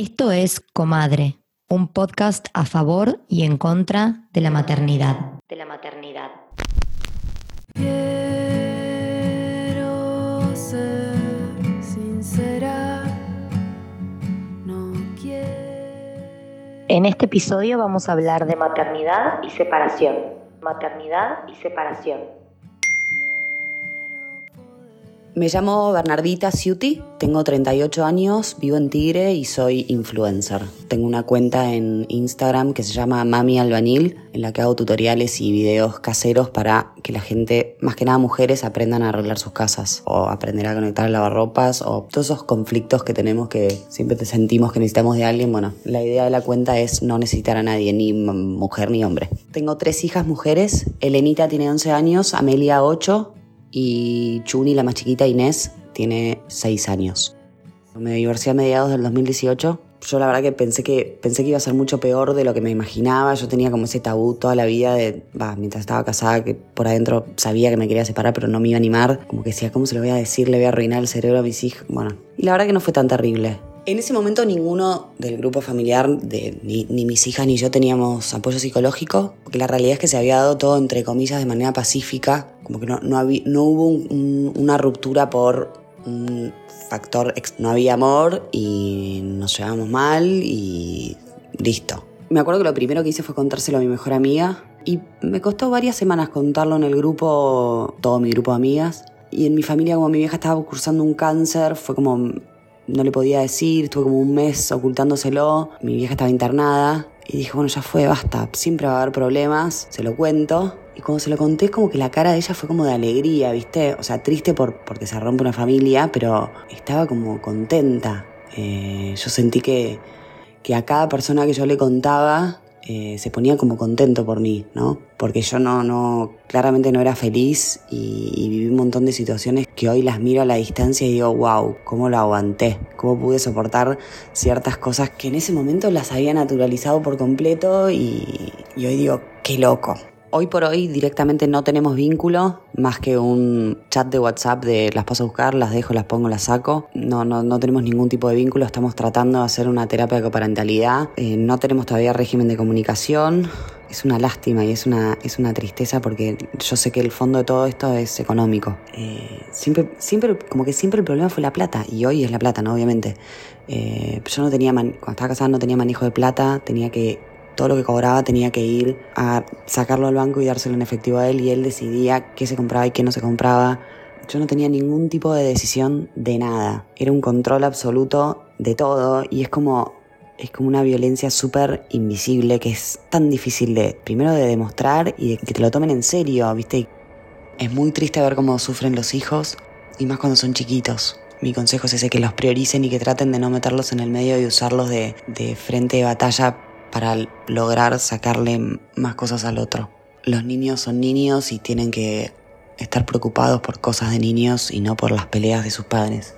Esto es Comadre, un podcast a favor y en contra de la maternidad. De la maternidad. Quiero ser sincera, no quiero. En este episodio vamos a hablar de maternidad y separación. Maternidad y separación. Me llamo Bernardita Ciuti, tengo 38 años, vivo en Tigre y soy influencer. Tengo una cuenta en Instagram que se llama Mami Albanil, en la que hago tutoriales y videos caseros para que la gente, más que nada mujeres, aprendan a arreglar sus casas o aprender a conectar lavarropas o todos esos conflictos que tenemos que siempre te sentimos que necesitamos de alguien. Bueno, la idea de la cuenta es no necesitar a nadie, ni mujer ni hombre. Tengo tres hijas mujeres, Elenita tiene 11 años, Amelia 8 y Chuni, la más chiquita, Inés, tiene 6 años. Me divorcié a mediados del 2018. Yo la verdad que pensé que pensé que iba a ser mucho peor de lo que me imaginaba. Yo tenía como ese tabú toda la vida de, bah, mientras estaba casada, que por adentro sabía que me quería separar, pero no me iba a animar. Como que decía, ¿cómo se lo voy a decir? Le voy a arruinar el cerebro a mis hijos. Bueno, y la verdad que no fue tan terrible. En ese momento ninguno del grupo familiar, de, ni, mis hijas ni yo teníamos apoyo psicológico, porque la realidad es que se había dado todo entre comillas de manera pacífica, como que no, no, no hubo un, un, una ruptura por un factor, no había amor y nos llevábamos mal y listo. Me acuerdo que lo primero que hice fue contárselo a mi mejor amiga y me costó varias semanas contarlo en el grupo, todo mi grupo de amigas. Y en mi familia, como mi vieja estaba cursando un cáncer, fue como no le podía decir, estuve como un mes ocultándoselo, mi vieja estaba internada y dije, bueno, ya fue, basta, siempre va a haber problemas, se lo cuento. Y cuando se lo conté, como que la cara de ella fue como de alegría, ¿viste? O sea, triste por, porque se rompe una familia, pero estaba como contenta. Eh, yo sentí que, que a cada persona que yo le contaba eh, se ponía como contento por mí, ¿no? Porque yo no, no, claramente no era feliz y, viví un montón de situaciones que hoy las miro a la distancia y digo, wow, ¿cómo lo aguanté? ¿Cómo pude soportar ciertas cosas que en ese momento las había naturalizado por completo y, y hoy digo, qué loco, Hoy por hoy directamente no tenemos vínculo, más que un chat de WhatsApp de las paso a buscar, las dejo, las pongo, las saco. No, no, no tenemos ningún tipo de vínculo, estamos tratando de hacer una terapia de coparentalidad. Eh, no tenemos todavía régimen de comunicación. Es una lástima y es una, es una tristeza porque yo sé que el fondo de todo esto es económico. Eh, siempre, siempre, como que siempre el problema fue la plata y hoy es la plata, ¿no? Obviamente. Eh, yo no tenía, cuando estaba casada no tenía manejo de plata, tenía que todo lo que cobraba tenía que ir a sacarlo al banco y dárselo en efectivo a él y él decidía qué se compraba y qué no se compraba. Yo no tenía ningún tipo de decisión de nada. Era un control absoluto de todo y es como es como una violencia súper invisible que es tan difícil de primero de demostrar y de que te lo tomen en serio, ¿viste? Es muy triste ver cómo sufren los hijos y más cuando son chiquitos. Mi consejo es ese, que los prioricen y que traten de no meterlos en el medio y usarlos de, de frente de batalla para lograr sacarle más cosas al otro. Los niños son niños y tienen que estar preocupados por cosas de niños y no por las peleas de sus padres.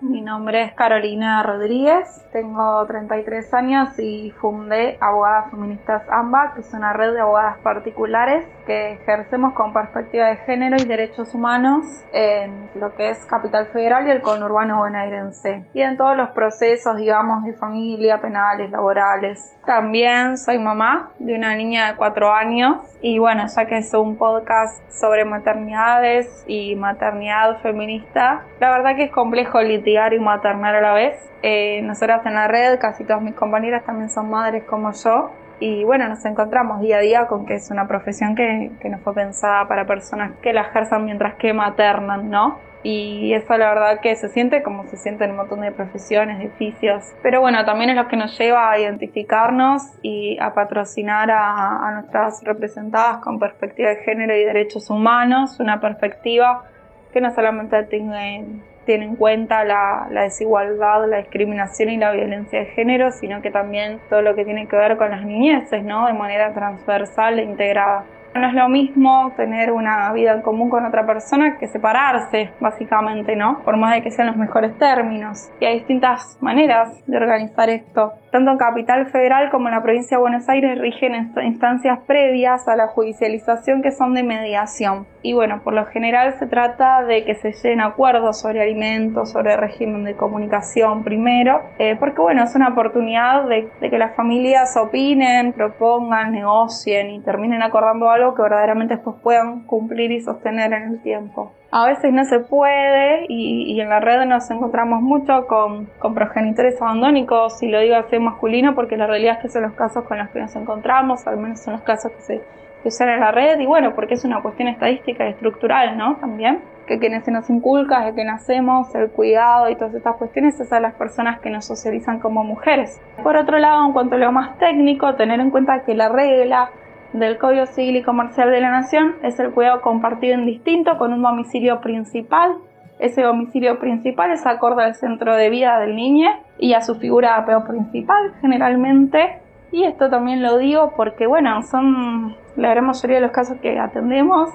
Mi nombre es Carolina Rodríguez, tengo 33 años y fundé Abogadas Feministas AMBA, que es una red de abogadas particulares que ejercemos con perspectiva de género y derechos humanos en lo que es Capital Federal y el conurbano bonaerense y en todos los procesos, digamos, de familia, penales, laborales. También soy mamá de una niña de 4 años y bueno, ya que es un podcast sobre maternidades y maternidad feminista, la verdad que es complejo litigar y maternar a la vez. Eh, nosotras en la red, casi todas mis compañeras también son madres como yo. Y bueno, nos encontramos día a día con que es una profesión que, que no fue pensada para personas que la ejerzan mientras que maternan, ¿no? y eso la verdad que se siente como se siente en un montón de profesiones, de oficios. Pero bueno, también es lo que nos lleva a identificarnos y a patrocinar a, a nuestras representadas con perspectiva de género y derechos humanos, una perspectiva que no solamente tiene, tiene en cuenta la, la, desigualdad, la discriminación y la violencia de género, sino que también todo lo que tiene que ver con las niñeces, ¿no? De manera transversal e integrada. No es lo mismo tener una vida en común con otra persona que separarse, básicamente, ¿no? Por más de que sean los mejores términos. Y hay distintas maneras de organizar esto. Tanto en Capital Federal como en la provincia de Buenos Aires rigen instancias previas a la judicialización que son de mediación. Y bueno, por lo general se trata de que se lleguen acuerdos sobre alimentos, sobre régimen de comunicación primero, eh, porque bueno, es una oportunidad de, de que las familias opinen, propongan, negocien y terminen acordando algo que verdaderamente después puedan cumplir y sostener en el tiempo. A veces no se puede y, y en la red nos encontramos mucho con, con, progenitores abandónicos, y lo digo así masculino porque la realidad es que son los casos con los que nos encontramos, al menos son los casos que se que usan en la red y bueno, porque es una cuestión estadística y estructural, ¿no? También, que quienes se nos inculca desde que nacemos, el cuidado y todas estas cuestiones, es a las personas que nos socializan como mujeres. Por otro lado, en cuanto a lo más técnico, tener en cuenta que la regla del Código Civil y Comercial de la Nación es el cuidado compartido en distinto con un domicilio principal. Ese domicilio principal es acorde al centro de vida del niño y a su figura de apego principal, generalmente. Y esto también lo digo porque, bueno, son la gran mayoría de los casos que atendemos.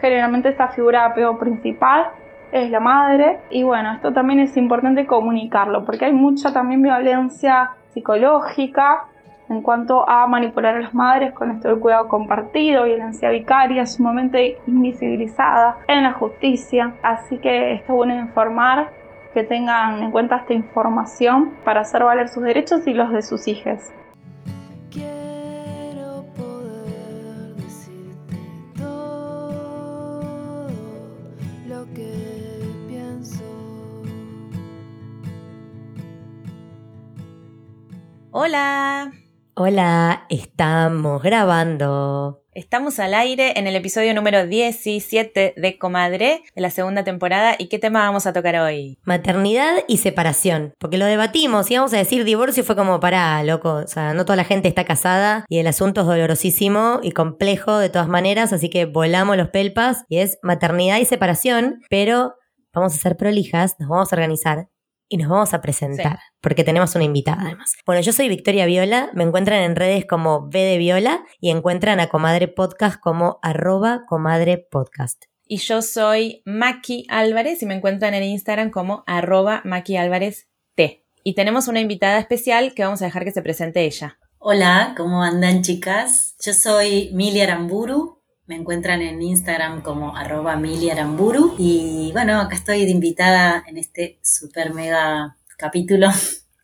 Generalmente esta figura de apego principal es la madre. Y bueno, esto también es importante comunicarlo porque hay mucha también violencia psicológica en cuanto a manipular a las madres con esto del cuidado compartido, violencia vicaria sumamente invisibilizada en la justicia. Así que está bueno informar que tengan en cuenta esta información para hacer valer sus derechos y los de sus hijos. Quiero poder decirte todo lo que pienso. Hola, Hola, estamos grabando. estamos al aire en el episodio número 17 de Comadre de la segunda temporada. ¿Y qué tema vamos a tocar hoy? Maternidad y separación. Porque lo debatimos, íbamos a decir divorcio fue como, pará, loco. O sea, no toda la gente está casada y el asunto es dolorosísimo y complejo de todas maneras, así que volamos los pelpas y es maternidad y separación, pero vamos a ser prolijas, nos vamos a organizar y nos vamos a presentar, porque tenemos una invitada además. Bueno, yo soy Victoria Viola, me encuentran en redes como B de Viola y encuentran a Comadre Podcast como arroba Comadre Podcast. Y yo soy Maki Álvarez y me encuentran en Instagram como arroba Maki Álvarez T. Y tenemos una invitada especial que vamos a dejar que se presente ella. Hola, ¿cómo andan chicas? Yo soy Mili Aramburu, me encuentran en Instagram como arroba Mili Aramburu y bueno, acá estoy de invitada en este super mega capítulo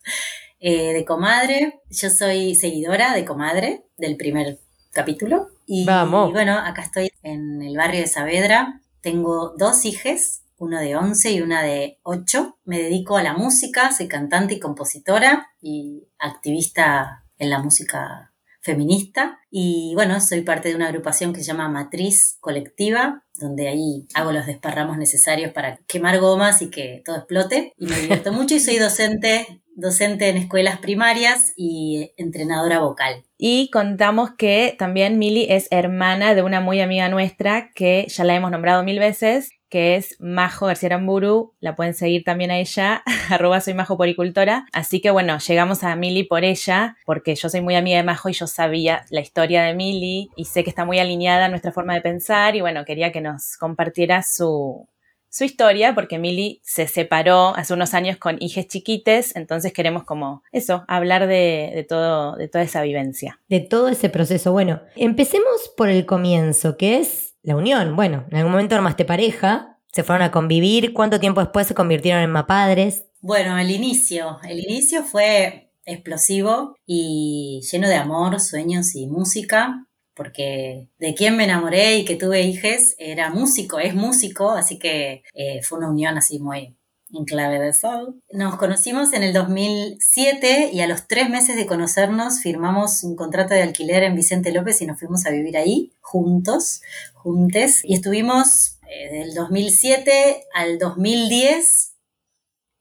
eh, de Comadre. Yo soy seguidora de Comadre del primer capítulo y, Vamos. y bueno, acá estoy en el barrio de Saavedra. Tengo dos hijes, uno de 11 y una de 8. Me dedico a la música, soy cantante y compositora y activista en la música feminista y bueno, soy parte de una agrupación que se llama Matriz Colectiva, donde ahí hago los desparramos necesarios para quemar gomas y que todo explote y me divierto mucho y soy docente, docente en escuelas primarias y entrenadora vocal. Y contamos que también Mili es hermana de una muy amiga nuestra que ya la hemos nombrado mil veces, que es Majo García Aramburu. La pueden seguir también a ella, arroba soy Majo Poricultora. Así que bueno, llegamos a Mili por ella, porque yo soy muy amiga de Majo y yo sabía la historia de Mili y sé que está muy alineada a nuestra forma de pensar y bueno, quería que nos compartiera su, su historia, porque Mili se separó hace unos años con hijes chiquites, entonces queremos como eso, hablar de, de todo, de toda esa vivencia. De todo ese proceso. Bueno, empecemos por el comienzo, que es la unión. Bueno, en algún momento armaste pareja, se fueron a convivir, ¿cuánto tiempo después se convirtieron en mapadres? Bueno, el inicio, el inicio fue explosivo y lleno de amor, sueños y música, porque de quien me enamoré y que tuve hijes era músico, es músico, así que eh, fue una unión así muy en clave de sol. Nos conocimos en el 2007 y a los tres meses de conocernos firmamos un contrato de alquiler en Vicente López y nos fuimos a vivir ahí juntos, juntes, y estuvimos eh, del 2007 al 2010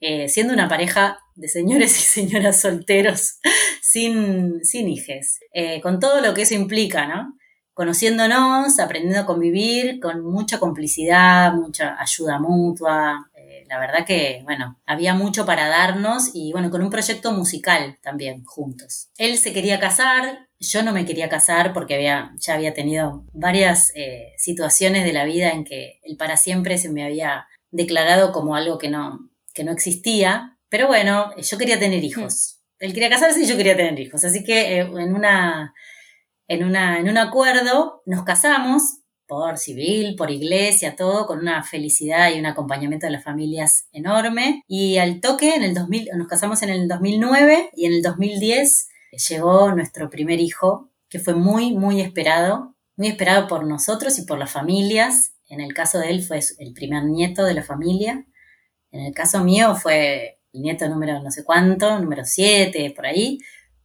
eh, siendo una pareja de señores y señoras solteros sin, sin hijes, eh, con todo lo que eso implica, ¿no? Conociéndonos, aprendiendo a convivir con mucha complicidad, mucha ayuda mutua. La verdad que, bueno, había mucho para darnos y bueno, con un proyecto musical también juntos. Él se quería casar, yo no me quería casar porque había, ya había tenido varias eh, situaciones de la vida en que el para siempre se me había declarado como algo que no, que no existía. Pero bueno, yo quería tener hijos. Él quería casarse y yo quería tener hijos. Así que eh, en, una, en, una, en un acuerdo nos casamos por civil, por iglesia, todo, con una felicidad y un acompañamiento de las familias enorme. Y al toque, en el 2000, nos casamos en el 2009 y en el 2010 llegó nuestro primer hijo, que fue muy, muy esperado, muy esperado por nosotros y por las familias. En el caso de él fue el primer nieto de la familia. En el caso mío fue el nieto número no sé cuánto, número 7, por ahí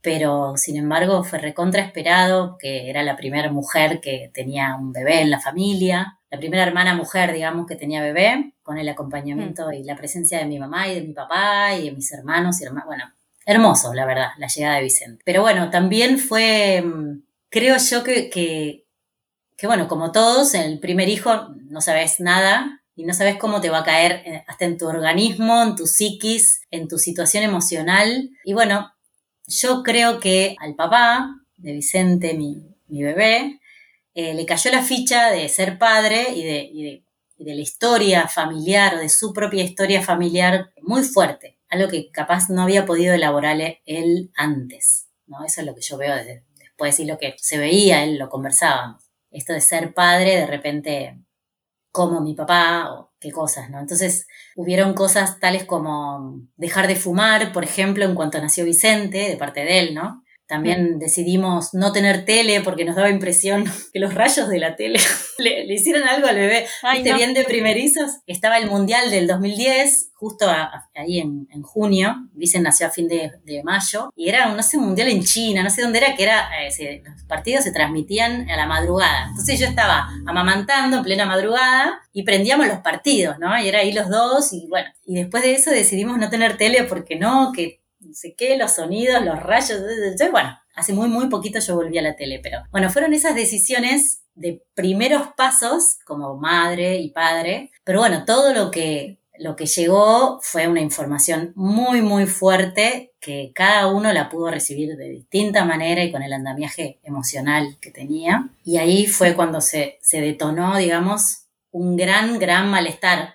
pero sin embargo fue recontra esperado, que era la primera mujer que tenía un bebé en la familia, la primera hermana mujer, digamos, que tenía bebé, con el acompañamiento mm. y la presencia de mi mamá y de mi papá y de mis hermanos y hermanos. Bueno, hermoso, la verdad, la llegada de Vicente. Pero bueno, también fue, mm, creo yo que, que, que bueno, como todos, el primer hijo no sabes nada, y no sabes cómo te va a caer eh, hasta en tu organismo, en tu psiquis, en tu situación emocional. Y bueno, yo creo que al papá de Vicente, mi, bebé, eh, le cayó la ficha de ser padre y de, de, la historia familiar o de su propia historia familiar muy fuerte, algo que capaz no había podido elaborar él antes. ¿no? Eso es lo que yo veo después y lo que se veía, él lo conversábamos. Esto de ser padre de repente como mi papá qué cosas, ¿no? Entonces hubieron cosas tales como dejar de fumar, por ejemplo, en cuanto nació Vicente, de parte de él, ¿no? También decidimos no tener tele porque nos daba impresión que los rayos de la tele le, hicieron algo al bebé. Ay, bien de primerizos? Estaba el Mundial del 2010, justo ahí en, junio. Dicen nació a fin de, mayo. Y era, no sé, un mundial en China, no sé dónde era, que era, eh, los partidos se transmitían a la madrugada. Entonces yo estaba amamantando en plena madrugada y prendíamos los partidos, ¿no? Y era ahí los dos y bueno. Y después de eso decidimos no tener tele porque no, que no sé qué, los sonidos, los rayos, bueno, hace muy, muy poquito yo volví a la tele, pero bueno, fueron esas decisiones de primeros pasos como madre y padre, pero bueno, todo lo que, lo que llegó fue una información muy, muy fuerte que cada uno la pudo recibir de distinta manera y con el andamiaje emocional que tenía. Y ahí fue cuando se, se detonó, digamos, un gran, gran malestar.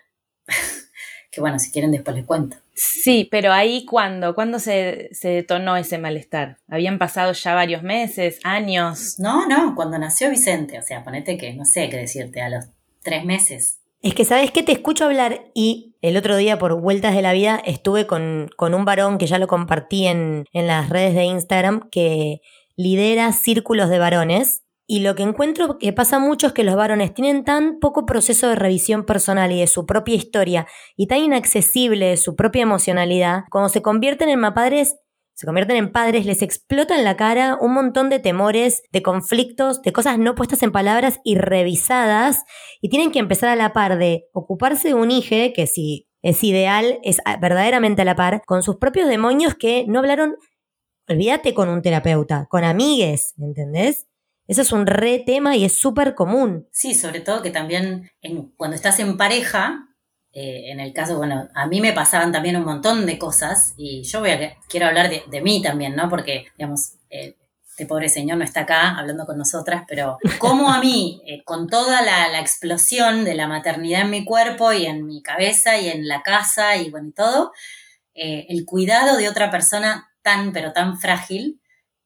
Que bueno, si quieren después les cuento. Sí, pero ahí cuando, ¿cuándo se, se, detonó ese malestar? ¿Habían pasado ya varios meses, años? No, no, cuando nació Vicente, o sea, ponete que, no sé qué decirte, a los tres meses. Es que, ¿sabes qué? Te escucho hablar y el otro día por vueltas de la vida estuve con, con un varón que ya lo compartí en, en las redes de Instagram que lidera círculos de varones y lo que encuentro que pasa mucho es que los varones tienen tan poco proceso de revisión personal y de su propia historia y tan inaccesible de su propia emocionalidad, cuando se convierten en padres, se convierten en padres, les explota en la cara un montón de temores, de conflictos, de cosas no puestas en palabras y revisadas, y tienen que empezar a la par de ocuparse de un hijo, que si es ideal, es verdaderamente a la par, con sus propios demonios que no hablaron, olvídate con un terapeuta, con amigues, ¿entendés? Eso es un re tema y es súper común. Sí, sobre todo que también cuando estás en pareja, eh, en el caso, bueno, a mí me pasaban también un montón de cosas y yo quiero hablar de, mí también, ¿no? Porque, digamos, eh, este pobre señor no está acá hablando con nosotras, pero como a mí, eh, con toda la, la, explosión de la maternidad en mi cuerpo y en mi cabeza y en la casa y bueno, y todo, el cuidado de otra persona tan, pero tan frágil,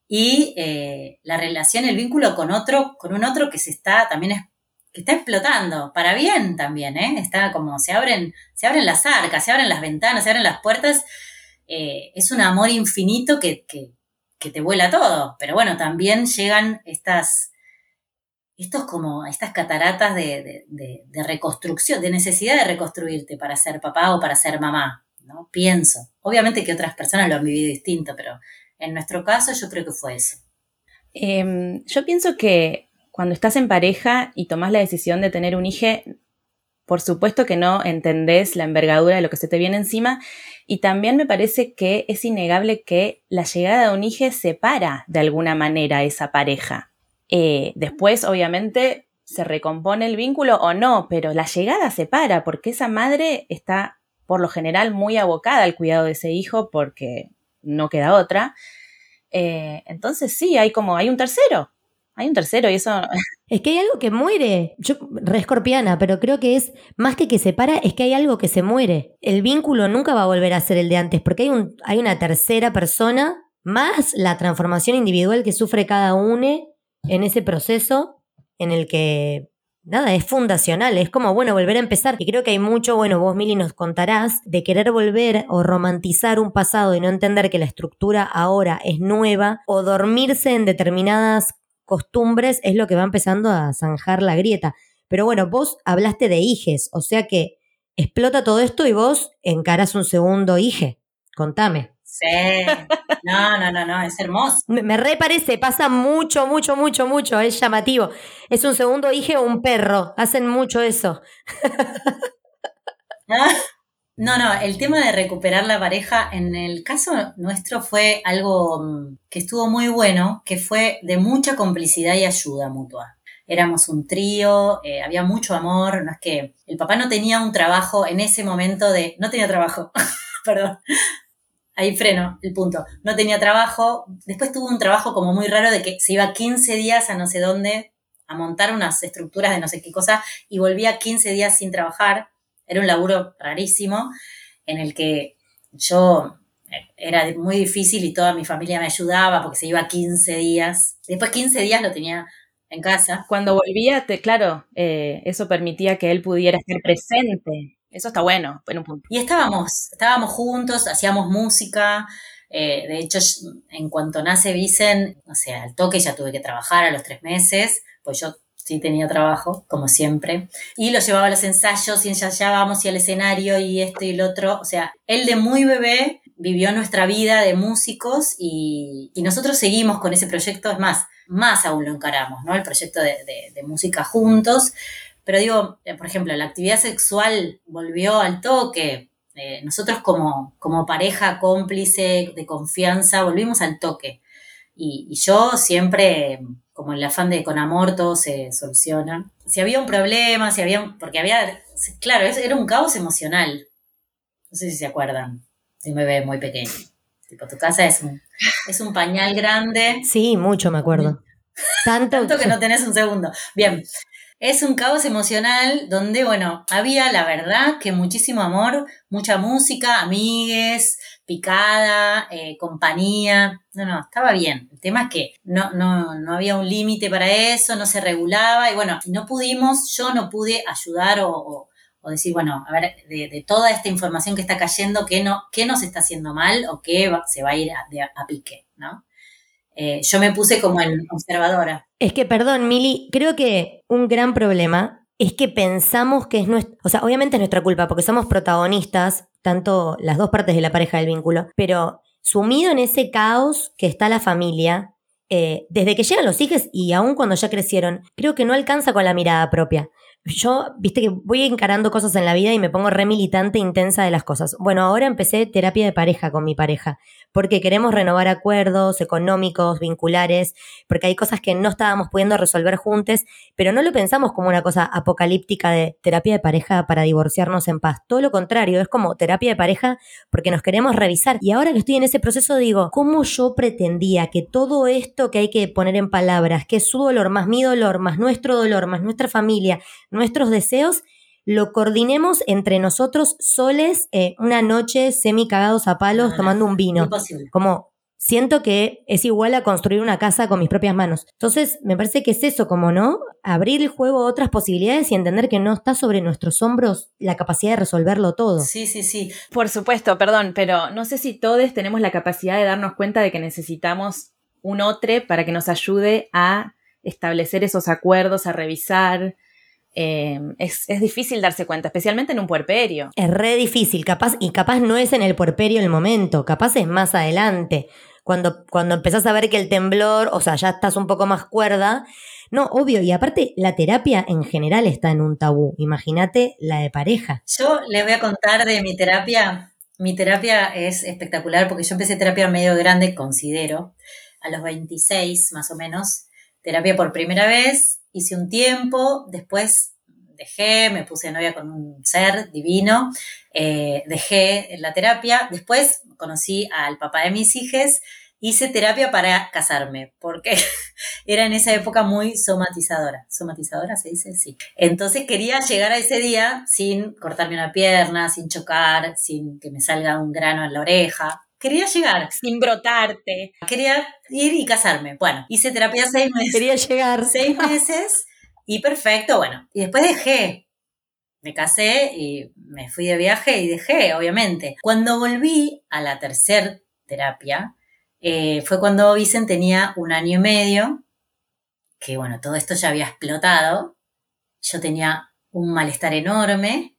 y eh, la relación, el vínculo con otro, con un otro que se está también que está explotando, para bien también, ¿eh? Está como se abren, se abren las arcas, se abren las ventanas, se abren las puertas. Eh, es un amor infinito que, que, te vuela todo. Pero bueno, también llegan estas, estos como, estas cataratas de, de, reconstrucción, de necesidad de reconstruirte para ser papá o para ser mamá, ¿no? Pienso. Obviamente que otras personas lo han vivido distinto, pero en nuestro caso yo creo que fue eso. Em, yo pienso que cuando estás en pareja y tomas la decisión de tener un hijo, por supuesto que no entendés la envergadura de lo que se te viene encima y también me parece que es innegable que la llegada de un hijo separa de alguna manera a esa pareja. Eh, después, obviamente, se recompone el vínculo o no, pero la llegada separa porque esa madre está por lo general muy abocada al cuidado de ese hijo porque no queda otra. Eh, entonces sí, hay como, hay un tercero, hay un tercero y eso... Es que hay algo que muere. Yo, re escorpiana, pero creo que es más que que separa, es que hay algo que se muere. El vínculo nunca va a volver a ser el de antes, porque hay, un, hay una tercera persona, más la transformación individual que sufre cada uno en ese proceso en el que nada, es fundacional, es como, bueno, volver a empezar. Y creo que hay mucho, bueno, vos, Mili, nos contarás, de querer volver o romantizar un pasado y no entender que la estructura ahora es nueva, o dormirse en determinadas costumbres es lo que va empezando a zanjar la grieta. Pero bueno, vos hablaste de hijes, o sea que explota todo esto y vos encarás un segundo hije. Contame. Sí. No, no, no, no, es hermoso. Me, me re parece, pasa mucho, mucho, mucho, mucho, es llamativo. Es un segundo hijo o un perro, hacen mucho eso. No, no, el tema de recuperar la pareja en el caso nuestro fue algo mm, que estuvo muy bueno, que fue de mucha complicidad y ayuda mutua. Éramos un trío, eh, había mucho amor, no es que el papá no tenía un trabajo en ese momento de, no tenía trabajo, perdón, ahí freno el punto, no tenía trabajo, después tuvo un trabajo como muy raro de que se iba 15 días a no sé dónde a montar unas estructuras de no sé qué cosa y volvía 15 días sin trabajar era un laburo rarísimo en el que yo eh, era muy difícil y toda mi familia me ayudaba porque se iba 15 días. Después 15 días lo tenía en casa. Cuando volvía, te, claro, eh, eso permitía que él pudiera estar presente. Eso está bueno, en un punto. Y estábamos, estábamos juntos, hacíamos música. eh, de hecho, en cuanto nace Vicen, o sea, al toque ya tuve que trabajar a los tres meses, pues yo sí tenía trabajo, como siempre, y lo llevaba a los ensayos y ensayábamos y al escenario y esto y el otro, o sea, él de muy bebé vivió nuestra vida de músicos y, nosotros seguimos con ese proyecto, es más, más aún lo encaramos, ¿no? El proyecto de, de música juntos, pero digo, eh, por ejemplo, la actividad sexual volvió al toque, eh, nosotros como, como pareja cómplice de confianza volvimos al toque. Y, y, yo siempre, como el afán de con amor todo se soluciona. Si había un problema, si había, porque había, claro, era un caos emocional. No sé si se acuerdan, si me ve muy pequeño. Tipo, tu casa es un, es un pañal grande. Sí, mucho me acuerdo. Tanto, Tanto que no tenés un segundo. Bien, es un caos emocional donde, bueno, había la verdad que muchísimo amor, mucha música, amigues, picada, eh, compañía. No, no, estaba bien. El tema es que no, no, no había un límite para eso, no se regulaba y bueno, no pudimos, yo no pude ayudar o, decir, bueno, a ver, de, toda esta información que está cayendo, ¿qué, no, qué nos está haciendo mal o qué se va a ir a, a pique, ¿no? Eh, yo me puse como en observadora. Es que, perdón, Mili, creo que un gran problema es que pensamos que es nuestra, o sea, obviamente es nuestra culpa porque somos protagonistas, tanto las dos partes de la pareja del vínculo, pero sumido en ese caos que está la familia, eh, desde que llegan los hijos y aún cuando ya crecieron, creo que no alcanza con la mirada propia. Yo, viste que voy encarando cosas en la vida y me pongo re militante intensa de las cosas. Bueno, ahora empecé terapia de pareja con mi pareja, porque queremos renovar acuerdos económicos, vinculares, porque hay cosas que no estábamos pudiendo resolver juntos, pero no lo pensamos como una cosa apocalíptica de terapia de pareja para divorciarnos en paz. Todo lo contrario, es como terapia de pareja porque nos queremos revisar. Y ahora que estoy en ese proceso digo, ¿cómo yo pretendía que todo esto que hay que poner en palabras, que es su dolor, más mi dolor, más nuestro dolor, más nuestra familia, nuestros deseos, lo coordinemos entre nosotros soles eh, una noche semi cagados a palos No, tomando un vino. Imposible. Como siento que es igual a construir una casa con mis propias manos. Entonces, me parece que es eso, como no, abrir el juego a otras posibilidades y entender que no está sobre nuestros hombros la capacidad de resolverlo todo. Sí, sí, sí. Por supuesto, perdón, pero no sé si todos tenemos la capacidad de darnos cuenta de que necesitamos un otro para que nos ayude a establecer esos acuerdos, a revisar, eh, es, es, difícil darse cuenta, especialmente en un puerperio. Es re difícil, capaz, y capaz no es en el puerperio el momento, capaz es más adelante. Cuando, cuando empezás a ver que el temblor, o sea, ya estás un poco más cuerda. No, obvio, y aparte la terapia en general está en un tabú. Imagínate la de pareja. Yo les voy a contar de mi terapia. Mi terapia es espectacular porque yo empecé terapia medio grande, considero, a los 26 más o menos. Terapia por primera vez, hice un tiempo, después dejé, me puse novia con un ser divino, eh, dejé la terapia, después conocí al papá de mis hijas, hice terapia para casarme, porque era en esa época muy somatizadora. ¿Somatizadora se dice? Sí. Entonces quería llegar a ese día sin cortarme una pierna, sin chocar, sin que me salga un grano en la oreja. Quería llegar. Sin brotarte. Quería ir y casarme. Bueno, hice terapia seis meses. Quería llegar. Seis meses y perfecto, bueno. Y después dejé. Me casé y me fui de viaje y dejé, obviamente. Cuando volví a la tercera terapia, eh, fue cuando Vicen tenía un año y medio, que bueno, todo esto ya había explotado. Yo tenía un malestar enorme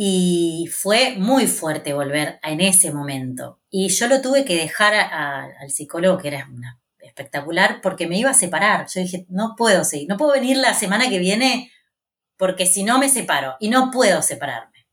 y fue muy fuerte volver en ese momento. Y yo lo tuve que dejar al psicólogo, que era una, espectacular, porque me iba a separar. Yo dije, no puedo seguir, no puedo venir la semana que viene porque si no me separo y no puedo separarme.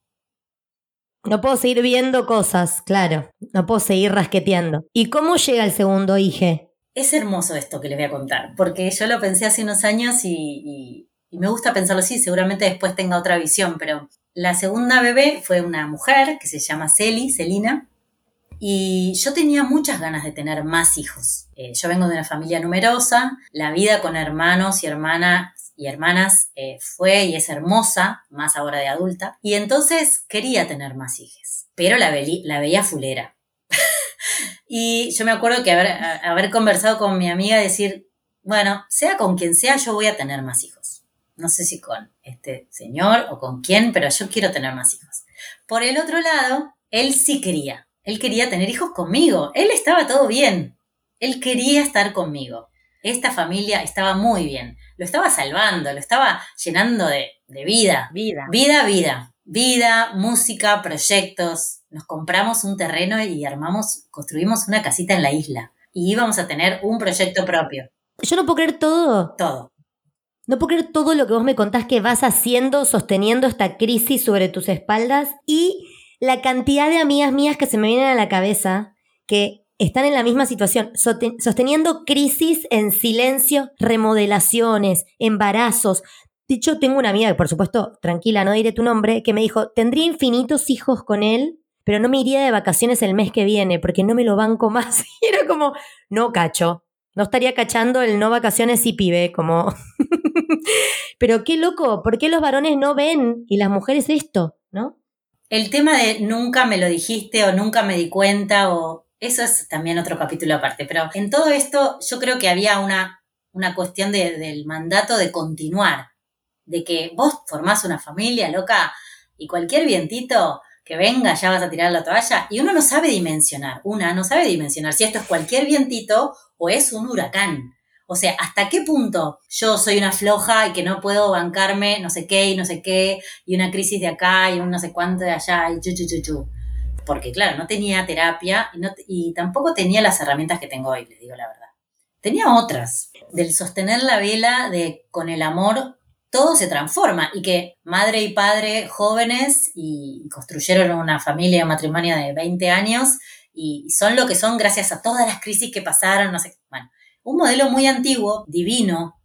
No puedo seguir viendo cosas, claro. No puedo seguir rasqueteando. ¿Y cómo llega el segundo hijo? Es hermoso esto que les voy a contar, porque yo lo pensé hace unos años y, y me gusta pensarlo así, seguramente después tenga otra visión, pero la segunda bebé fue una mujer que se llama Celi, Celina, y yo tenía muchas ganas de tener más hijos. Eh, yo vengo de una familia numerosa, la vida con hermanos y hermanas y hermanas eh, fue y es hermosa, más ahora de adulta, y entonces quería tener más hijos, pero la, la veía fulera. y yo me acuerdo que haber, haber conversado con mi amiga decir, bueno, sea con quien sea, yo voy a tener más hijos no sé si con este señor o con quién, pero yo quiero tener más hijos. Por el otro lado, él sí quería, él quería tener hijos conmigo, él estaba todo bien, él quería estar conmigo. Esta familia estaba muy bien, lo estaba salvando, lo estaba llenando de, vida. Vida. Vida, vida. Vida, música, proyectos. Nos compramos un terreno y armamos, construimos una casita en la isla. Y íbamos a tener un proyecto propio. Yo no puedo creer todo. Todo. No puedo creer todo lo que vos me contás que vas haciendo, sosteniendo esta crisis sobre tus espaldas y la cantidad de amigas mías que se me vienen a la cabeza que están en la misma situación, sosteniendo crisis en silencio, remodelaciones, embarazos. Dicho, tengo una amiga que, por supuesto, tranquila, no diré tu nombre, que me dijo, tendría infinitos hijos con él, pero no me iría de vacaciones el mes que viene porque no me lo banco más. Y era como, no cacho, no estaría cachando el no vacaciones y pibe, como... Pero qué loco, ¿por qué los varones no ven y las mujeres esto, no? El tema de nunca me lo dijiste o nunca me di cuenta o... Eso es también otro capítulo aparte, pero en todo esto yo creo que había una, una cuestión del mandato de continuar, de que vos formás una familia loca y cualquier vientito que venga ya vas a tirar la toalla y uno no sabe dimensionar, una no sabe dimensionar si esto es cualquier vientito o es un huracán. O sea, ¿hasta qué punto yo soy una floja y que no puedo bancarme no sé qué y no sé qué, y una crisis de acá y un no sé cuánto de allá y chu, chu? Porque claro, no tenía terapia y, y tampoco tenía las herramientas que tengo hoy, les digo la verdad. Tenía otras, del sostener la vela de con el amor todo se transforma y que madre y padre jóvenes y construyeron una familia, un matrimonio de 20 años y son lo que son gracias a todas las crisis que pasaron, bueno, un modelo muy antiguo, divino,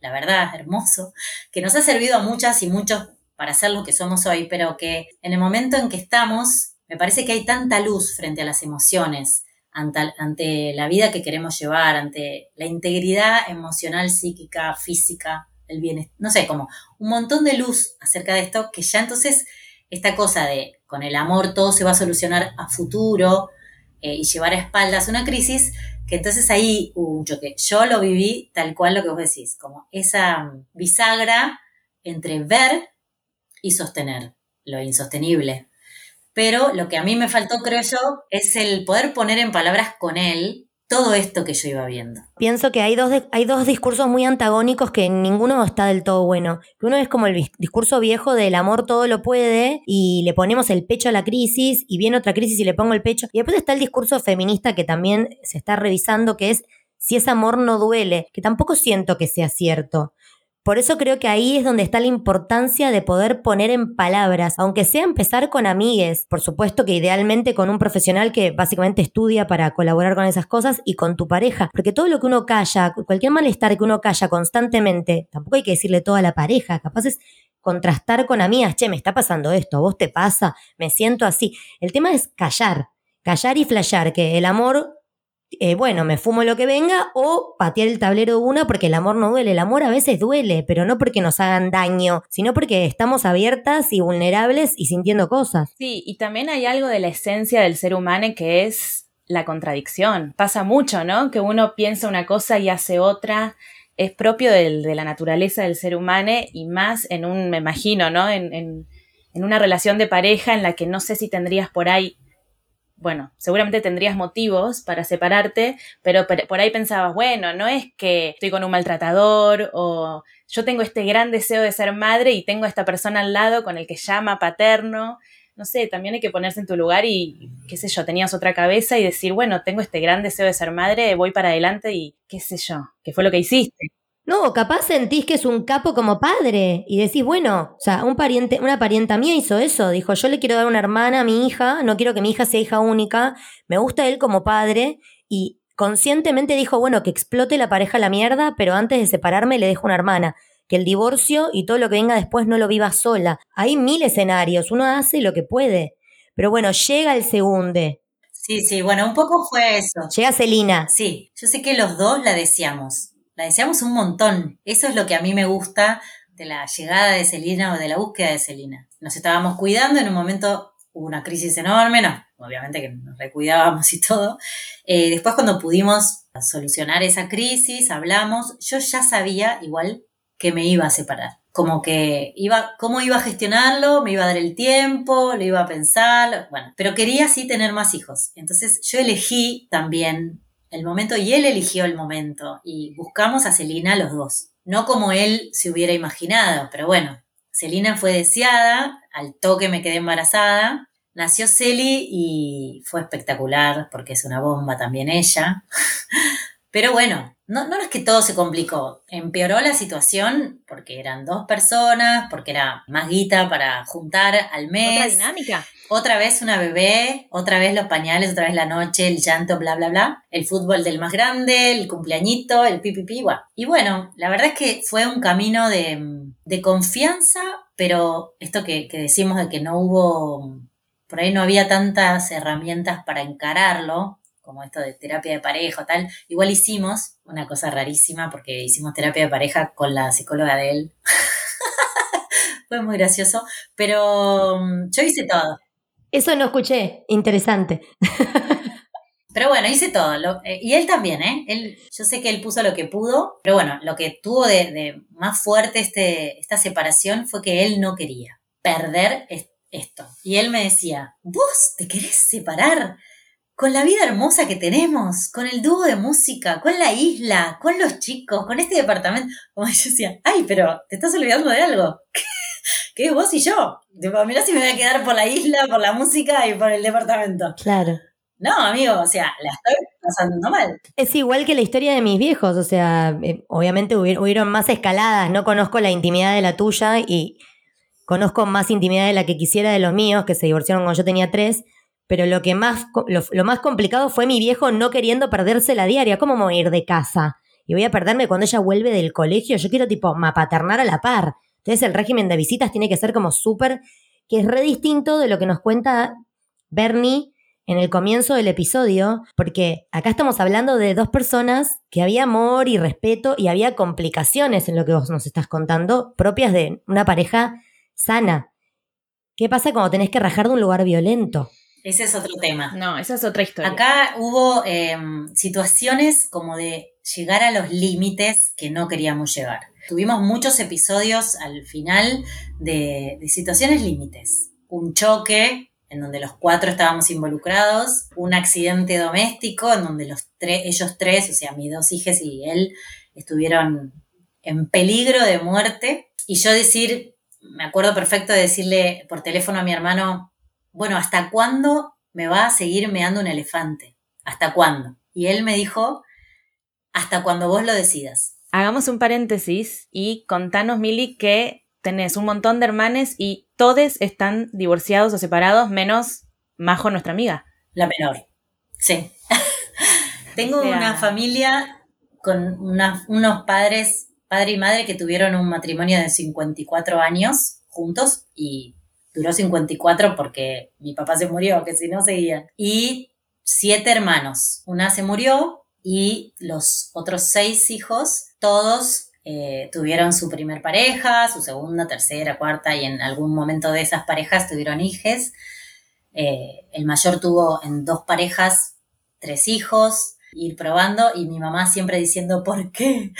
la verdad, hermoso, que nos ha servido a muchas y muchos para ser lo que somos hoy, pero que en el momento en que estamos, me parece que hay tanta luz frente a las emociones, ante la vida que queremos llevar, ante la integridad emocional, psíquica, física, el bienestar, no sé, como un montón de luz acerca de esto, que ya entonces esta cosa de con el amor todo se va a solucionar a futuro, eh, y llevar a espaldas una crisis, que entonces ahí hubo un choque. Yo lo viví tal cual lo que vos decís, como esa bisagra entre ver y sostener lo insostenible. Pero lo que a mí me faltó, creo yo, es el poder poner en palabras con él todo esto que yo iba viendo. Pienso que hay dos, hay dos discursos muy antagónicos que ninguno está del todo bueno. Uno es como el discurso viejo del amor todo lo puede y le ponemos el pecho a la crisis y viene otra crisis y le pongo el pecho. Y después está el discurso feminista que también se está revisando, que es si ese amor no duele, que tampoco siento que sea cierto. Por eso creo que ahí es donde está la importancia de poder poner en palabras, aunque sea empezar con amigues, por supuesto que idealmente con un profesional que básicamente estudia para colaborar con esas cosas y con tu pareja, porque todo lo que uno calla, cualquier malestar que uno calla constantemente, tampoco hay que decirle todo a la pareja, capaz es contrastar con amigas, che, me está pasando esto, a vos te pasa, me siento así. El tema es callar, callar y flashear, que el amor eh, bueno, me fumo lo que venga o patear el tablero de una porque el amor no duele. El amor a veces duele, pero no porque nos hagan daño, sino porque estamos abiertas y vulnerables y sintiendo cosas. Sí, y también hay algo de la esencia del ser humano que es la contradicción. Pasa mucho, ¿no? Que uno piensa una cosa y hace otra. Es propio de la naturaleza del ser humano y más en un, me imagino, ¿no? En una relación de pareja en la que no sé si tendrías por ahí bueno, seguramente tendrías motivos para separarte, pero per- por ahí pensabas, bueno, no es que estoy con un maltratador o yo tengo este gran deseo de ser madre y tengo a esta persona al lado con el que llama paterno. No sé, también hay que ponerse en tu lugar y, qué sé yo, tenías otra cabeza y decir, bueno, tengo este gran deseo de ser madre, voy para adelante y qué sé yo, que fue lo que hiciste. No, capaz sentís que es un capo como padre y decís, bueno, o sea, un pariente, una parienta mía hizo eso, dijo, yo le quiero dar una hermana a mi hija, no quiero que mi hija sea hija única, me gusta él como padre y conscientemente dijo, bueno, que explote la pareja a la mierda, pero antes de separarme le dejo una hermana, que el divorcio y todo lo que venga después no lo viva sola. Hay mil escenarios, uno hace lo que puede, pero bueno, llega el segundo, Sí, sí, bueno, un poco fue eso. llega Celina, Sí, yo sé que los dos la deseamos. La deseamos un montón. Eso es lo que a mí me gusta de la llegada de Celina o de la búsqueda de Celina. Nos estábamos cuidando, en un momento hubo una crisis enorme, no, obviamente que nos recuidábamos y todo. Eh, después cuando pudimos solucionar esa crisis, hablamos, yo ya sabía igual que me iba a separar. Como que iba, cómo iba a gestionarlo, me iba a dar el tiempo, lo iba a pensar, bueno, pero quería sí tener más hijos. Entonces yo elegí también el momento y él eligió el momento y buscamos a Celina los dos. No como él se hubiera imaginado, pero bueno, Celina fue deseada, al toque me quedé embarazada, nació Celi y fue espectacular porque es una bomba también ella. Pero bueno, no, no es que todo se complicó, empeoró la situación porque eran dos personas, porque era más guita para juntar al mes. Otra dinámica. Otra vez una bebé, otra vez los pañales, otra vez la noche, el llanto, bla, bla, bla. El fútbol del más grande, el cumpleañito, el pipipi, guau. Y bueno, la verdad es que fue un camino de, de confianza, pero esto que, que decimos de que no hubo, por ahí no había tantas herramientas para encararlo, como esto de terapia de pareja o tal. Igual hicimos una cosa rarísima porque hicimos terapia de pareja con la psicóloga de él. Fue muy gracioso, pero mm, yo hice todo. Eso no escuché, interesante. Pero bueno, hice todo. lo- eh, y él también, ¿eh? Él, yo sé que él puso lo que pudo, pero bueno, lo que tuvo de, más fuerte este, esta separación fue que él no quería perder es- esto. Y él me decía, vos te querés separar con la vida hermosa que tenemos, con el dúo de música, con la isla, con los chicos, con este departamento. Como yo decía, ay, pero te estás olvidando de algo. que es vos y yo. Tipo, mirá si me voy a quedar por la isla, por la música y por el departamento. Claro. No, amigo, o sea, la estoy pasando mal. Es igual que la historia de mis viejos, o sea, eh, obviamente hubi- hubieron más escaladas, no conozco la intimidad de la tuya y conozco más intimidad de la que quisiera de los míos, que se divorciaron cuando yo tenía tres, pero lo que más, lo, lo más complicado fue mi viejo no queriendo perderse la diaria, ¿cómo me voy a ir de casa? Y voy a perderme cuando ella vuelve del colegio, yo quiero tipo mapaternar a la par. Entonces el régimen de visitas tiene que ser como súper, que es re distinto de lo que nos cuenta Bernie en el comienzo del episodio, porque acá estamos hablando de dos personas que había amor y respeto y había complicaciones en lo que vos nos estás contando, propias de una pareja sana. ¿Qué pasa cuando tenés que rajar de un lugar violento? Ese es otro tema. No, esa es otra historia. Acá hubo eh, situaciones como de llegar a los límites que no queríamos llegar. Tuvimos muchos episodios al final de, situaciones límites. Un choque en donde los cuatro estábamos involucrados, un accidente doméstico en donde los ellos tres, o sea, mis dos hijas y él, estuvieron en peligro de muerte. Y yo decir, me acuerdo perfecto de decirle por teléfono a mi hermano, bueno, ¿hasta cuándo me va a seguir meando un elefante? ¿Hasta cuándo? Y él me dijo, hasta cuando vos lo decidas. Hagamos un paréntesis y contanos, Mili, que tenés un montón de hermanes y todos están divorciados o separados, menos Majo, nuestra amiga. La menor. Sí. Tengo O sea- una familia con una- unos padres, padre y madre, que tuvieron un matrimonio de 54 años juntos y duró 54 porque mi papá se murió, que si no seguían. Y siete hermanos. Una se murió y los otros seis hijos, todos eh, tuvieron su primer pareja, su segunda, tercera, cuarta y en algún momento de esas parejas tuvieron hijes. Eh, el mayor tuvo en dos parejas tres hijos, ir probando y mi mamá siempre diciendo, ¿por qué?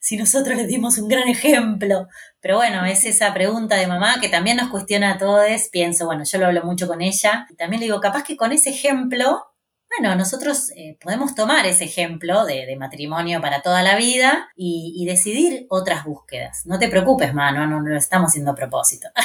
Si nosotros les dimos un gran ejemplo. Pero bueno, es esa pregunta de mamá que también nos cuestiona a todos. Pienso, bueno, yo lo hablo mucho con ella. También le digo, capaz que con ese ejemplo, bueno, nosotros eh, podemos tomar ese ejemplo de, matrimonio para toda la vida y, decidir otras búsquedas. No te preocupes, ma, no, no, no lo estamos haciendo a propósito.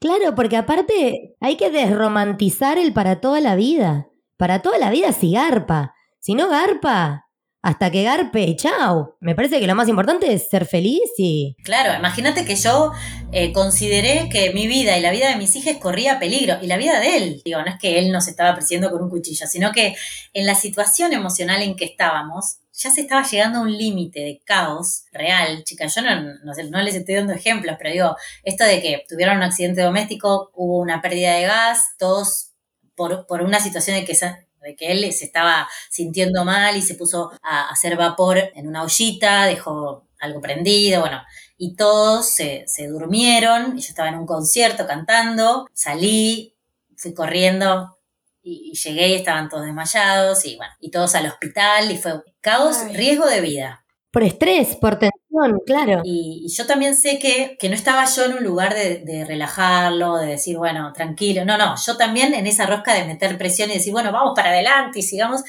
Claro, porque aparte hay que desromantizar el para toda la vida. Para toda la vida si garpa. Si no garpa, hasta que garpe y chao. Me parece que lo más importante es ser feliz y... Claro, imagínate que yo eh, consideré que mi vida y la vida de mis hijas corría peligro, y la vida de él. Digo, no es que él nos estaba persiguiendo con un cuchillo, sino que en la situación emocional en que estábamos, ya se estaba llegando a un límite de caos real. Chicas, yo no, no, sé, no les estoy dando ejemplos, pero digo, esto de que tuvieron un accidente doméstico, hubo una pérdida de gas, todos por, por una situación de que, de que él se estaba sintiendo mal y se puso a hacer vapor en una ollita, dejó algo prendido, bueno, y todos se, se durmieron, y yo estaba en un concierto cantando, salí, fui corriendo y, y llegué y estaban todos desmayados y bueno, y todos al hospital y fue caos, Ay. riesgo de vida. Por estrés, por tensión, claro. Y, yo también sé que, que no estaba yo en un lugar de, relajarlo, de decir, bueno, tranquilo. No, no, yo también en esa rosca de meter presión y decir, bueno, vamos para adelante y sigamos.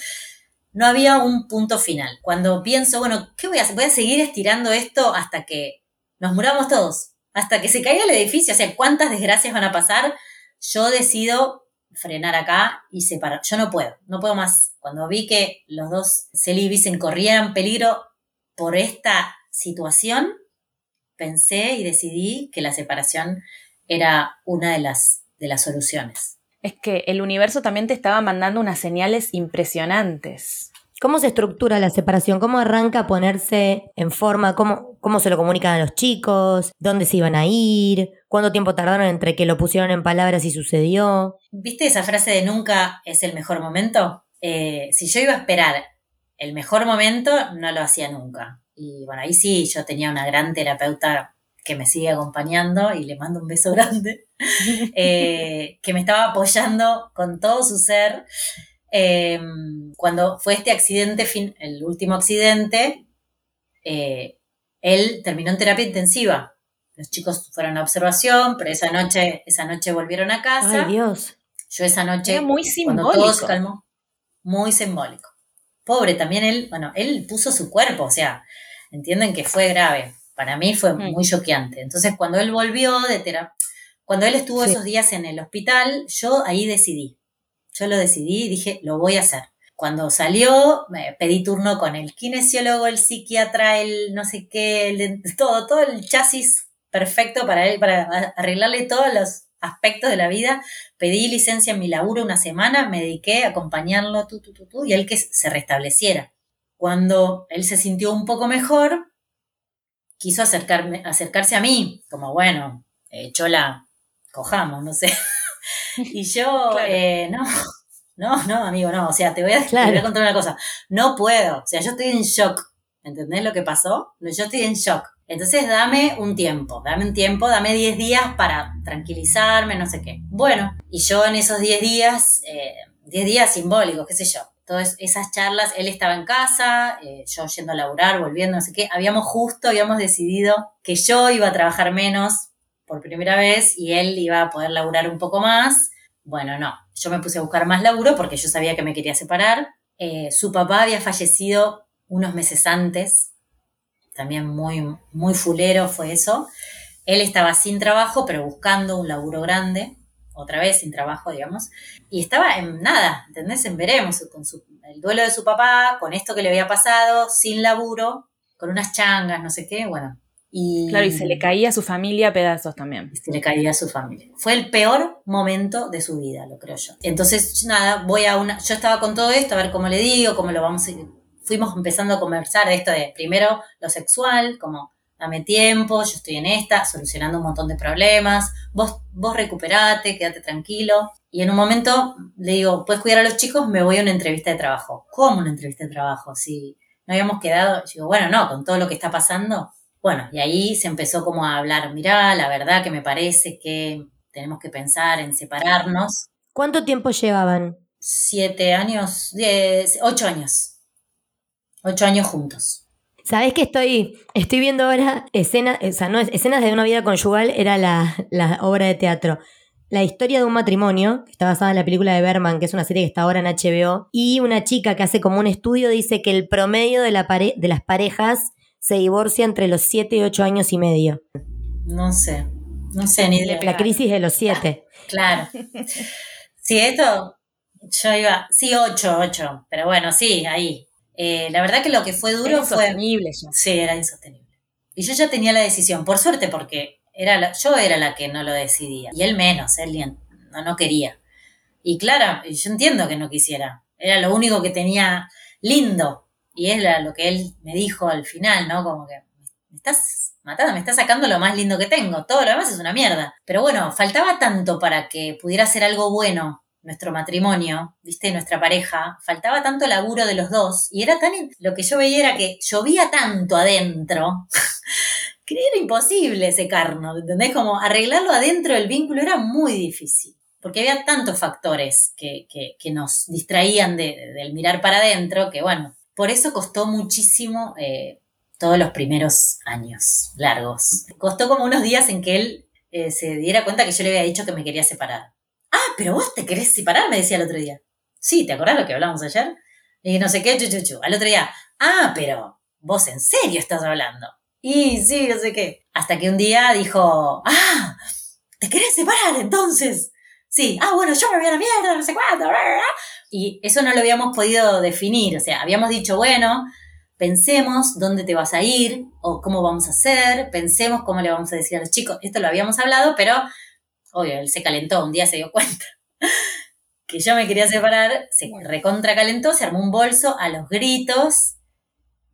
No había un punto final. Cuando pienso, bueno, ¿qué voy a hacer? Voy a seguir estirando esto hasta que nos muramos todos, hasta que se caiga el edificio. O sea, ¿cuántas desgracias van a pasar? Yo decido frenar acá y separar. Yo no puedo, no puedo más. Cuando vi que los dos Celibisen corrían peligro por esta situación, pensé y decidí que la separación era una de las, de las soluciones. Es que el universo también te estaba mandando unas señales impresionantes. ¿Cómo se estructura la separación? ¿Cómo arranca a ponerse en forma? ¿Cómo, ¿Cómo se lo comunican a los chicos? ¿Dónde se iban a ir? ¿Cuánto tiempo tardaron entre que lo pusieron en palabras y sucedió? ¿Viste esa frase de nunca es el mejor momento? Eh, si yo iba a esperar el mejor momento, no lo hacía nunca. Y bueno, ahí sí, yo tenía una gran terapeuta que me sigue acompañando y le mando un beso grande, eh, que me estaba apoyando con todo su ser. Eh, cuando fue este accidente, fin- el último accidente, eh, él terminó en terapia intensiva. Los chicos fueron a observación, pero esa noche, esa noche volvieron a casa. Ay, Dios. Yo esa noche, Era muy cuando todo simbólico. se calmó, muy simbólico. Pobre, también él, bueno, él puso su cuerpo, o sea, entienden que fue grave. Para mí fue Mm. muy choqueante. Entonces, cuando él volvió de terapia, cuando él estuvo Sí. esos días en el hospital, yo ahí decidí. Yo lo decidí y dije, lo voy a hacer. Cuando salió, me pedí turno con el kinesiólogo, el psiquiatra, el no sé qué, el todo, todo el chasis perfecto para él, para arreglarle todos los aspectos de la vida. Pedí licencia en mi laburo una semana, me dediqué a acompañarlo, tú, tú, tú, tú, y él que se restableciera. Cuando él se sintió un poco mejor, quiso acercarme, acercarse a mí, como bueno, eh, chola, cojamos, no sé. y yo, Claro. eh, no, no, no, amigo, no, o sea, te voy, a, te voy a contar una cosa, no puedo, o sea, yo estoy en shock, ¿entendés lo que pasó? Yo estoy en shock. Entonces dame un tiempo, dame un tiempo, dame 10 días para tranquilizarme, no sé qué. Bueno, y yo en esos 10 días, eh, 10 días simbólicos, qué sé yo, todas esas charlas, él estaba en casa, eh, yo yendo a laburar, volviendo, no sé qué, habíamos justo, habíamos decidido que yo iba a trabajar menos por primera vez y él iba a poder laburar un poco más. Bueno, no, yo me puse a buscar más laburo porque yo sabía que me quería separar. Eh, su papá había fallecido unos meses antes, también muy, muy fulero fue eso. Él estaba sin trabajo, pero buscando un laburo grande, otra vez sin trabajo, digamos, y estaba en nada, ¿entendés? En veremos, con su- el duelo de su papá, con esto que le había pasado, sin laburo, con unas changas, no sé qué, bueno. Y, Claro, y se le caía a su familia a pedazos también. y se le caía a su familia. Fue el peor momento de su vida, lo creo yo. Entonces, nada, voy a una. Yo estaba con todo esto, a ver cómo le digo, cómo lo vamos a. Fuimos empezando a conversar de esto de primero lo sexual, como dame tiempo, yo estoy en esta, solucionando un montón de problemas, vos, vos recuperate, quédate tranquilo. Y en un momento le digo, ¿puedes cuidar a los chicos? Me voy a una entrevista de trabajo. ¿Cómo una entrevista de trabajo? Si no habíamos quedado, yo digo, bueno, no, con todo lo que está pasando. Bueno, y ahí se empezó como a hablar, mirá, la verdad que me parece que tenemos que pensar en separarnos. ¿Cuánto tiempo llevaban? Siete años, diez, ocho años. Ocho años juntos. ¿Sabés que estoy, estoy viendo ahora escenas, o sea, no, escenas de una vida conyugal era la, la obra de teatro. La historia de un matrimonio, que está basada en la película de Berman, que es una serie que está ahora en HBO, y una chica que hace como un estudio dice que el promedio de, la pare- de las parejas se divorcia entre los 7 y 8 años y medio. No sé, no sé ni idea. La crisis de los 7. Claro. Sí, esto, yo iba, sí, ocho, ocho, pero bueno, sí, ahí. Eh, la verdad que lo que fue duro Era fue... insostenible ya. Sí, era insostenible. Y yo ya tenía la decisión, por suerte, porque era la- yo era la que no lo decidía. Y él menos, él no, no quería. Y claro, yo entiendo que no quisiera. Era lo único que tenía lindo. Y es la- lo que él me dijo al final, ¿no? Como que me estás matando, me estás sacando lo más lindo que tengo. Todo lo demás es una mierda. Pero bueno, faltaba tanto para que pudiera ser algo bueno nuestro matrimonio, viste, nuestra pareja, faltaba tanto laburo de los dos y era tan, lo que yo veía era que llovía tanto adentro que era imposible secarnos, ¿entendés? Como arreglarlo adentro del vínculo era muy difícil, porque había tantos factores que, que- que nos distraían de- del mirar para adentro, que bueno, por eso costó muchísimo eh, todos los primeros años largos. Costó como unos días en que él eh, se diera cuenta que yo le había dicho que me quería separar. Pero vos te querés separar, me decía el otro día. Sí, ¿te acordás lo que hablamos ayer? Y no sé qué, chu, chu, chu. Al otro día, ah, pero vos en serio estás hablando. Y sí, no sé qué. Hasta que un día dijo, ah, ¿te querés separar entonces? Sí, ah, bueno, yo me voy a la mierda, no sé bla. Y eso no lo habíamos podido definir. O sea, habíamos dicho, bueno, pensemos dónde te vas a ir o cómo vamos a hacer, pensemos cómo le vamos a decir a los chicos. Esto lo habíamos hablado, pero obvio, él se calentó, un día se dio cuenta que yo me quería separar, se recontra calentó, se armó un bolso a los gritos,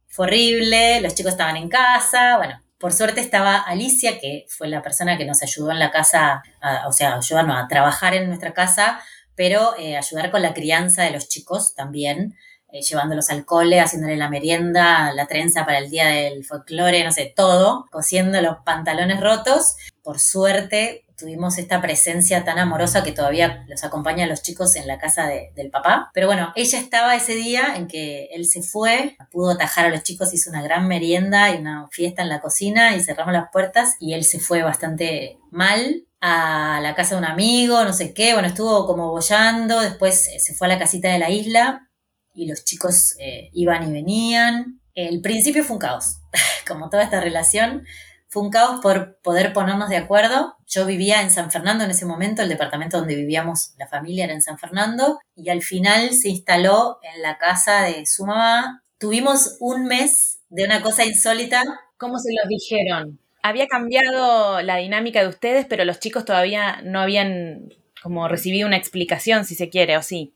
fue horrible, los chicos estaban en casa, bueno, por suerte estaba Alicia, que fue la persona que nos ayudó en la casa, a- o sea, ayudarnos a trabajar en nuestra casa, pero eh, ayudar con la crianza de los chicos también, eh, llevándolos al cole, haciéndole la merienda, la trenza para el día del folclore, no sé, todo, cosiendo los pantalones rotos. Por suerte tuvimos esta presencia tan amorosa que todavía los acompaña a los chicos en la casa de- del papá. Pero bueno, ella estaba ese día en que él se fue, pudo atajar a los chicos, hizo una gran merienda y una fiesta en la cocina y cerramos las puertas y él se fue bastante mal a la casa de un amigo, no sé qué, bueno, estuvo como bollando, después eh, se fue a la casita de la isla y los chicos eh, iban y venían. El principio fue un caos, como toda esta relación, fue un caos por poder ponernos de acuerdo. Yo vivía en San Fernando en ese momento, el departamento donde vivíamos la familia era en San Fernando, y al final se instaló en la casa de su mamá. Tuvimos un mes de una cosa insólita. ¿Cómo se los dijeron? Había cambiado la dinámica de ustedes, pero los chicos todavía no habían como recibido una explicación, si se quiere, o sí.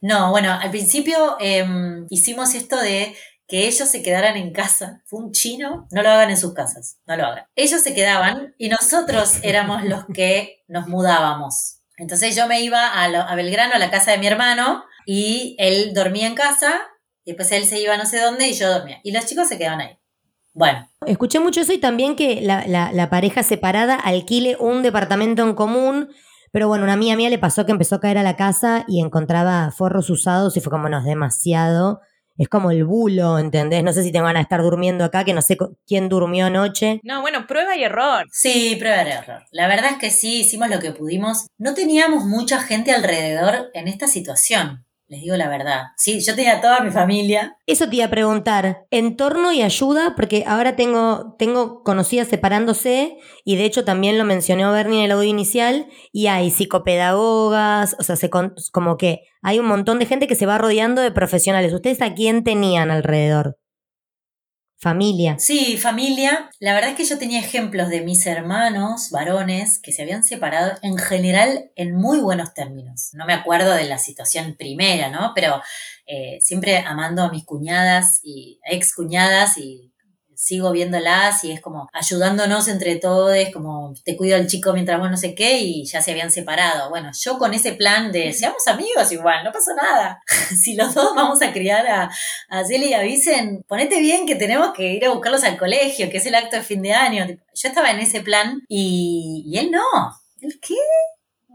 No, bueno, al principio em, hicimos esto de que ellos se quedaran en casa. Fue un chino, no lo hagan en sus casas, no lo hagan. Ellos se quedaban y nosotros éramos los que nos mudábamos. Entonces yo me iba a, Belgrano, a la casa de mi hermano, y él dormía en casa, y después él se iba a no sé dónde y yo dormía. Y los chicos se quedaban ahí. Bueno, Escuché mucho eso y también que la, la- la pareja separada alquile un departamento en común. Pero bueno, una amiga mía le pasó que empezó a caer a la casa y encontraba forros usados y fue como, no, es demasiado. Es como el bulo, ¿entendés? No sé si te van a estar durmiendo acá, que no sé quién durmió anoche. No, bueno, prueba y error. Sí, prueba de error. La verdad es que sí, hicimos lo que pudimos. No teníamos mucha gente alrededor en esta situación, les digo la verdad. Sí, yo tenía toda mi familia. Eso te iba a preguntar, entorno y ayuda, porque ahora tengo, tengo conocidas separándose y de hecho también lo mencionó Bernie en el audio inicial y hay psicopedagogas, o sea, se con- como que hay un montón de gente que se va rodeando de profesionales. ¿Ustedes a quién tenían alrededor? Familia. Sí, familia. La verdad es que yo tenía ejemplos de mis hermanos varones que se habían separado en general en muy buenos términos. No me acuerdo de la situación primera, ¿no? Pero eh, siempre amando a mis cuñadas y ex cuñadas y sigo viéndolas y es como ayudándonos entre todos, como te cuido al chico mientras vos no sé qué y ya se habían separado. Bueno, yo con ese plan de seamos amigos igual, no pasa nada. si los dos vamos a criar a, a Celia y a Vicen, ponete bien que tenemos que ir a buscarlos al colegio, que es el acto de fin de año. Yo estaba en ese plan y, y él no. ¿El qué?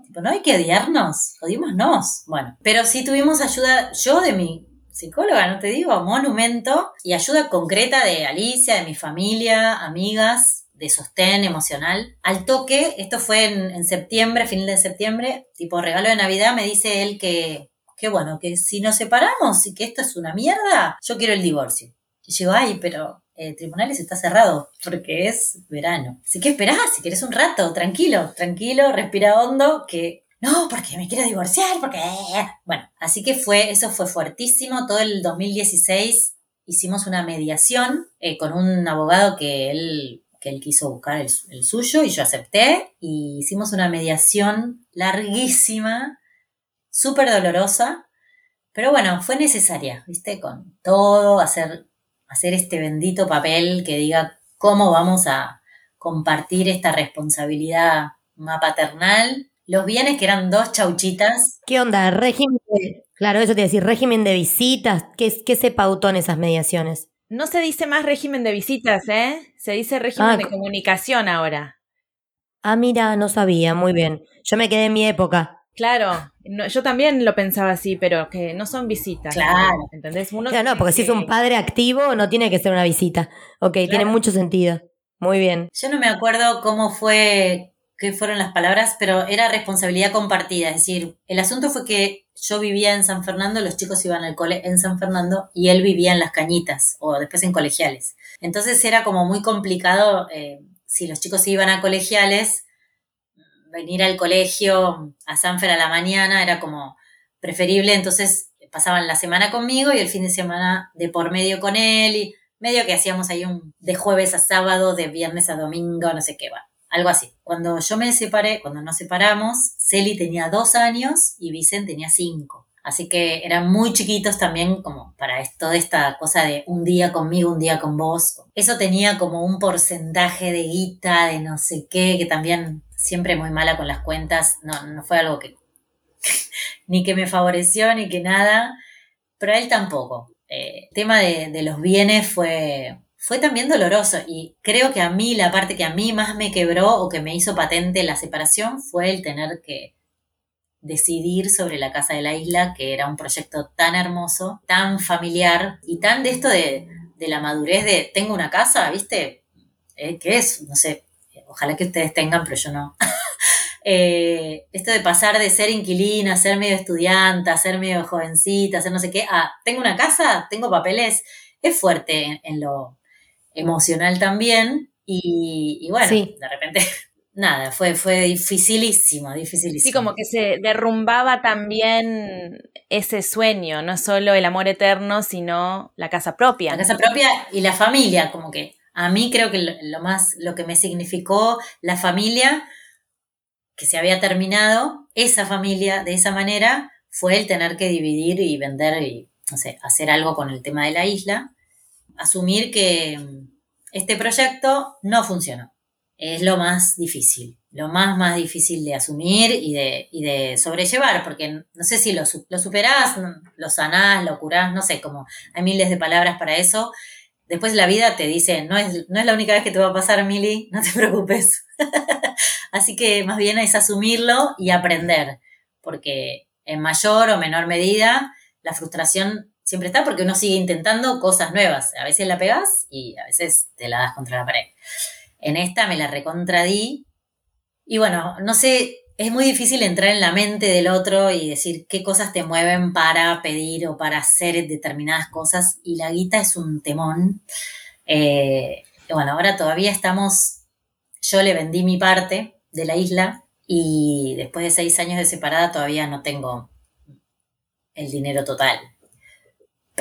Tipo, no hay que odiarnos, odiémonos. Bueno, pero sí tuvimos ayuda yo de mi psicóloga, no te digo, monumento y ayuda concreta de Alicia, de mi familia, amigas, de sostén emocional. Al toque, esto fue en, septiembre, fin de septiembre, tipo regalo de Navidad, me dice él que, que bueno, que si nos separamos y que esto es una mierda, yo quiero el divorcio. Y yo ay, pero el tribunales está cerrado porque es verano. Así que esperás, si quieres un rato, tranquilo, tranquilo, respira hondo, que no, porque me quiero divorciar, porque... Bueno, así que fue, eso fue fuertísimo. Todo el 2016 hicimos una mediación eh, con un abogado que él, que él quiso buscar el, el, suyo y yo acepté. Y hicimos una mediación larguísima, súper dolorosa, pero bueno, fue necesaria, ¿viste? Con todo, hacer, hacer este bendito papel que diga cómo vamos a compartir esta responsabilidad más paternal los bienes que eran dos chauchitas. ¿Qué onda? Régimen de, claro, eso te iba a decir, régimen de visitas. ¿Qué, ¿Qué se pautó en esas mediaciones? No se dice más régimen de visitas, ¿eh? Se dice régimen Ah, de co- comunicación ahora. Ah, mira, no sabía, muy bien. Yo me quedé en mi época. Claro, no, yo también lo pensaba así, pero que no son visitas. Claro. ¿Entendés? Uno Claro, no, porque si es un padre activo, no tiene que ser una visita. Ok, tiene mucho sentido. Muy bien. Yo no me acuerdo cómo fue, qué fueron las palabras, pero era responsabilidad compartida. Es decir, el asunto fue que yo vivía en San Fernando, los chicos iban al cole en San Fernando y él vivía en las cañitas o después en colegiales. Entonces era como muy complicado, eh, si los chicos iban a colegiales, venir al colegio a Sanfer a la mañana era como preferible, entonces pasaban la semana conmigo y el fin de semana de por medio con él y medio que hacíamos ahí un de jueves a sábado, de viernes a domingo, no sé qué va, algo así. Cuando yo me separé, cuando nos separamos, Celi tenía dos años y Vicen tenía cinco. Así que eran muy chiquitos también como para es- toda esta cosa de un día conmigo, un día con vos. Eso tenía como un porcentaje de guita, de no sé qué, que también siempre muy mala con las cuentas. No, no fue algo que ni que me favoreció ni que nada, pero a él tampoco. Eh, el tema de, de los bienes fue, fue también doloroso y creo que a mí la parte que a mí más me quebró o que me hizo patente la separación fue el tener que decidir sobre la casa de la isla, que era un proyecto tan hermoso, tan familiar y tan de esto de, de la madurez de tengo una casa, ¿viste? Eh, ¿Qué es? No sé, ojalá que ustedes tengan, pero yo no. Eh, esto de pasar de ser inquilina, ser medio estudiante, ser medio jovencita, ser no sé qué, a tengo una casa, tengo papeles, es fuerte en lo emocional también. Y, y bueno, Sí. de repente, nada, fue, fue dificilísimo, dificilísimo. Sí, como que se derrumbaba también ese sueño, no solo el amor eterno, sino la casa propia. la casa propia y la familia, como que a mí creo que lo, lo más, lo que me significó la familia, que se había terminado, esa familia de esa manera, fue el tener que dividir y vender y, no sé, hacer algo con el tema de la isla, asumir que mm, este proyecto no funcionó. Es lo más difícil, lo más, más difícil de asumir y de, y de sobrellevar, porque no sé si lo, lo superás, lo sanás, lo curás, no sé, como hay miles de palabras para eso. Después la vida te dice, no es, no es la única vez que te va a pasar, Mili, no te preocupes. Así que más bien es asumirlo y aprender, porque en mayor o menor medida la frustración siempre está porque uno sigue intentando cosas nuevas. A veces la pegas y a veces te la das contra la pared. En esta me la recontradí y bueno, no sé, es muy difícil entrar en la mente del otro y decir qué cosas te mueven para pedir o para hacer determinadas cosas y la guita es un temón. Eh, bueno, ahora todavía estamos, yo le vendí mi parte de la isla y después de seis años de separada todavía no tengo el dinero total.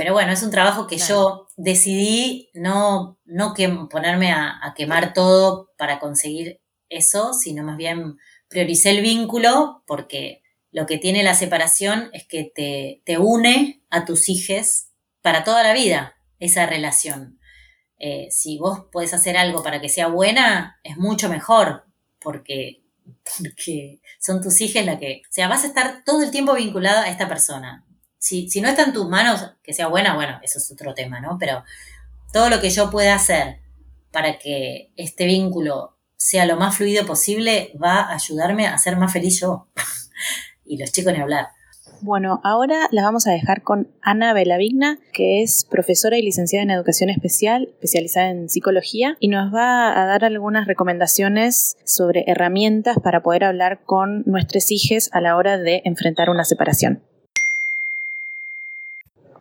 Pero bueno, es un trabajo que yo decidí no, no que, ponerme a, a quemar todo para conseguir eso, sino más bien prioricé el vínculo porque lo que tiene la separación es que te, te une a tus hijos para toda la vida, esa relación. Eh, si vos podés hacer algo para que sea buena, es mucho mejor, porque, porque son tus hijos la que... O sea, vas a estar todo el tiempo vinculado a esta persona. Si, si no está en tus manos que sea buena, bueno, eso es otro tema, ¿no? Pero todo lo que yo pueda hacer para que este vínculo sea lo más fluido posible va a ayudarme a ser más feliz yo. y los chicos ni hablar. Bueno, ahora las vamos a dejar con Ana Belavigna, que es profesora y licenciada en educación especial, especializada en psicología, y nos va a dar algunas recomendaciones sobre herramientas para poder hablar con nuestros hijos a la hora de enfrentar una separación.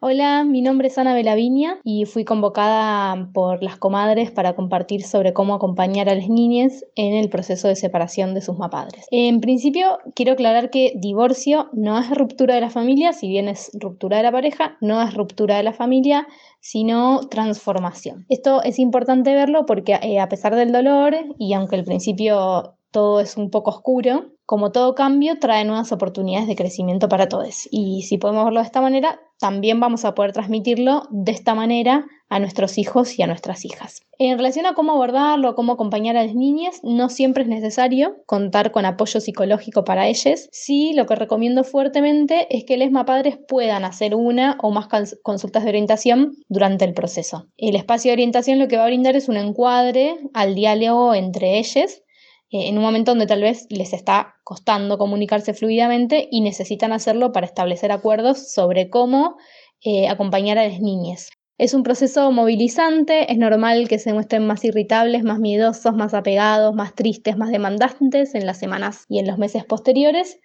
Hola, mi nombre es Ana Belaviña y fui convocada por las comadres para compartir sobre cómo acompañar a las niñas en el proceso de separación de sus mapadres. En principio, quiero aclarar que divorcio no es ruptura de la familia, si bien es ruptura de la pareja, no es ruptura de la familia, sino transformación. Esto es importante verlo porque eh, a pesar del dolor y aunque al principio todo es un poco oscuro, como todo cambio trae nuevas oportunidades de crecimiento para todos. Y si podemos verlo de esta manera, también vamos a poder transmitirlo de esta manera a nuestros hijos y a nuestras hijas. En relación a cómo abordarlo, cómo acompañar a las niñas, no siempre es necesario contar con apoyo psicológico para ellas. Sí, lo que recomiendo fuertemente es que les padres puedan hacer una o más consultas de orientación durante el proceso. El espacio de orientación lo que va a brindar es un encuadre al diálogo entre ellas en un momento donde tal vez les está costando comunicarse fluidamente y necesitan hacerlo para establecer acuerdos sobre cómo eh, acompañar a las niñas. Es un proceso movilizante, es normal que se muestren más irritables, más miedosos, más apegados, más tristes, más demandantes en las semanas y en los meses posteriores,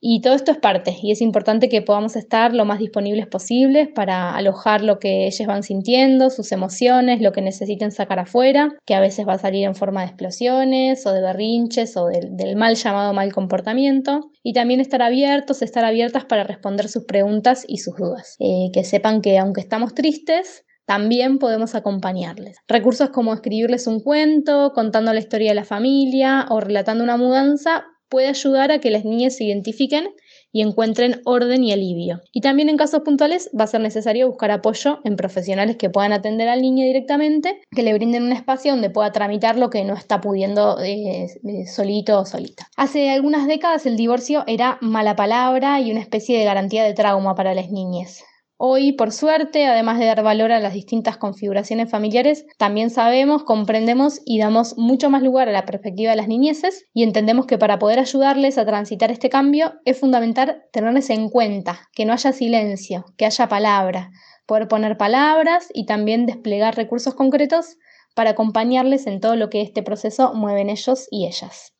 y todo esto es parte y es importante que podamos estar lo más disponibles posibles para alojar lo que ellos van sintiendo, sus emociones, lo que necesiten sacar afuera, que a veces va a salir en forma de explosiones o de berrinches o del, mal llamado mal comportamiento. Y también estar abiertos, estar abiertas para responder sus preguntas y sus dudas. Eh, que sepan que aunque estamos tristes, también podemos acompañarles. Recursos como escribirles un cuento, contando la historia de la familia o relatando una mudanza puede ayudar a que las niñas se identifiquen y encuentren orden y alivio. Y también en casos puntuales va a ser necesario buscar apoyo en profesionales que puedan atender al niño directamente, que le brinden un espacio donde pueda tramitar lo que no está pudiendo eh, eh, solito o solita. Hace algunas décadas el divorcio era mala palabra y una especie de garantía de trauma para las niñas. Hoy, por suerte, además de dar valor a las distintas configuraciones familiares, también sabemos, comprendemos y damos mucho más lugar a la perspectiva de las niñeces y entendemos que para poder ayudarles a transitar este cambio es fundamental tenerles en cuenta, que no haya silencio, que haya palabra, poder poner palabras y también desplegar recursos concretos para acompañarles en todo lo que este proceso mueven ellos y ellas.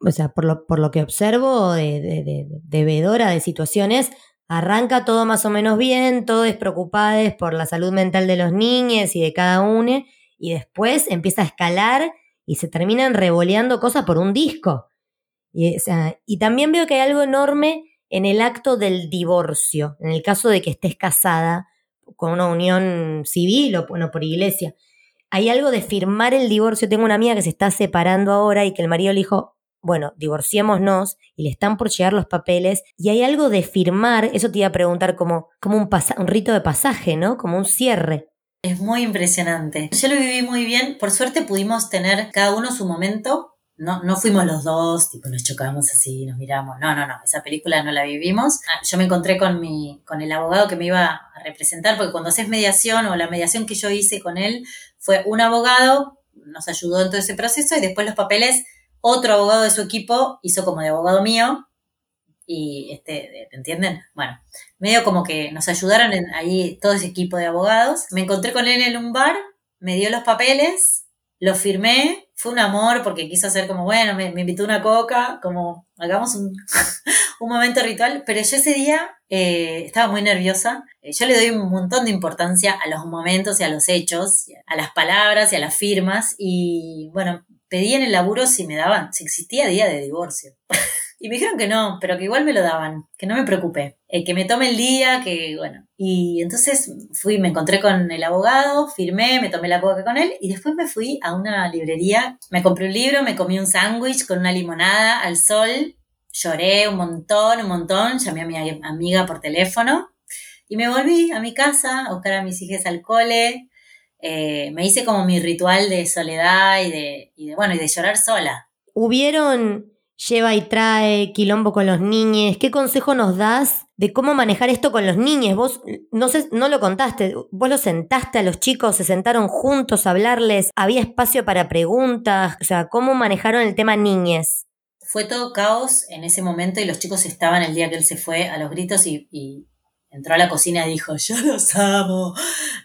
O sea, por lo, por lo que observo de, de, de, vedora de situaciones, arranca todo más o menos bien, todos despreocupados por la salud mental de los niños y de cada uno, y después empieza a escalar y se terminan revoleando cosas por un disco. Y, o sea, y también veo que hay algo enorme en el acto del divorcio, en el caso de que estés casada con una unión civil o bueno, por iglesia. Hay algo de firmar el divorcio. Tengo una amiga que se está separando ahora y que el marido le dijo, bueno, divorciémonos y le están por llegar los papeles y hay algo de firmar, eso te iba a preguntar como, como un, un rito de pasaje, ¿no? Como un cierre. Es muy impresionante. Yo lo viví muy bien. Por suerte pudimos tener cada uno su momento. No, no fuimos los dos, tipo nos chocamos así, nos miramos. No, no, no, esa película no la vivimos. Ah, yo me encontré con, mi, con el abogado que me iba a representar, porque cuando haces mediación o la mediación que yo hice con él fue un abogado, nos ayudó en todo ese proceso y después los papeles otro abogado de su equipo hizo como de abogado mío. Y, este, ¿te entienden? Bueno, medio como que nos ayudaron en, ahí todo ese equipo de abogados. Me encontré con él en un bar, me dio los papeles, los firmé, fue un amor porque quiso hacer como, bueno, me, invitó una coca, como hagamos un, un, momento ritual, pero yo ese día eh, estaba muy nerviosa. Eh, yo le doy un montón de importancia a los momentos y a los hechos, a las palabras y a las firmas y bueno, pedí en el laburo si me daban, si existía día de divorcio. Y me dijeron que no, pero que igual me lo daban, que no me preocupe, eh, que me tome el día, que bueno. Y entonces fui, me encontré con el abogado, firmé, me tomé la coca con él y después me fui a una librería, me compré un libro, me comí un sándwich con una limonada al sol, lloré un montón, un montón, llamé a mi amiga por teléfono y me volví a mi casa a buscar a mis hijas al cole. Eh, me hice como mi ritual de soledad y de, y de, bueno, y de llorar sola. ¿Hubieron lleva y trae, quilombo con los niños. ¿Qué consejo nos das de cómo manejar esto con los niños? Vos no sé, no lo contaste, vos los sentaste a los chicos, se sentaron juntos a hablarles, había espacio para preguntas, o sea, ¿cómo manejaron el tema niñes? Fue todo caos en ese momento y los chicos estaban el día que él se fue a los gritos y, entró a la cocina y dijo, yo los amo,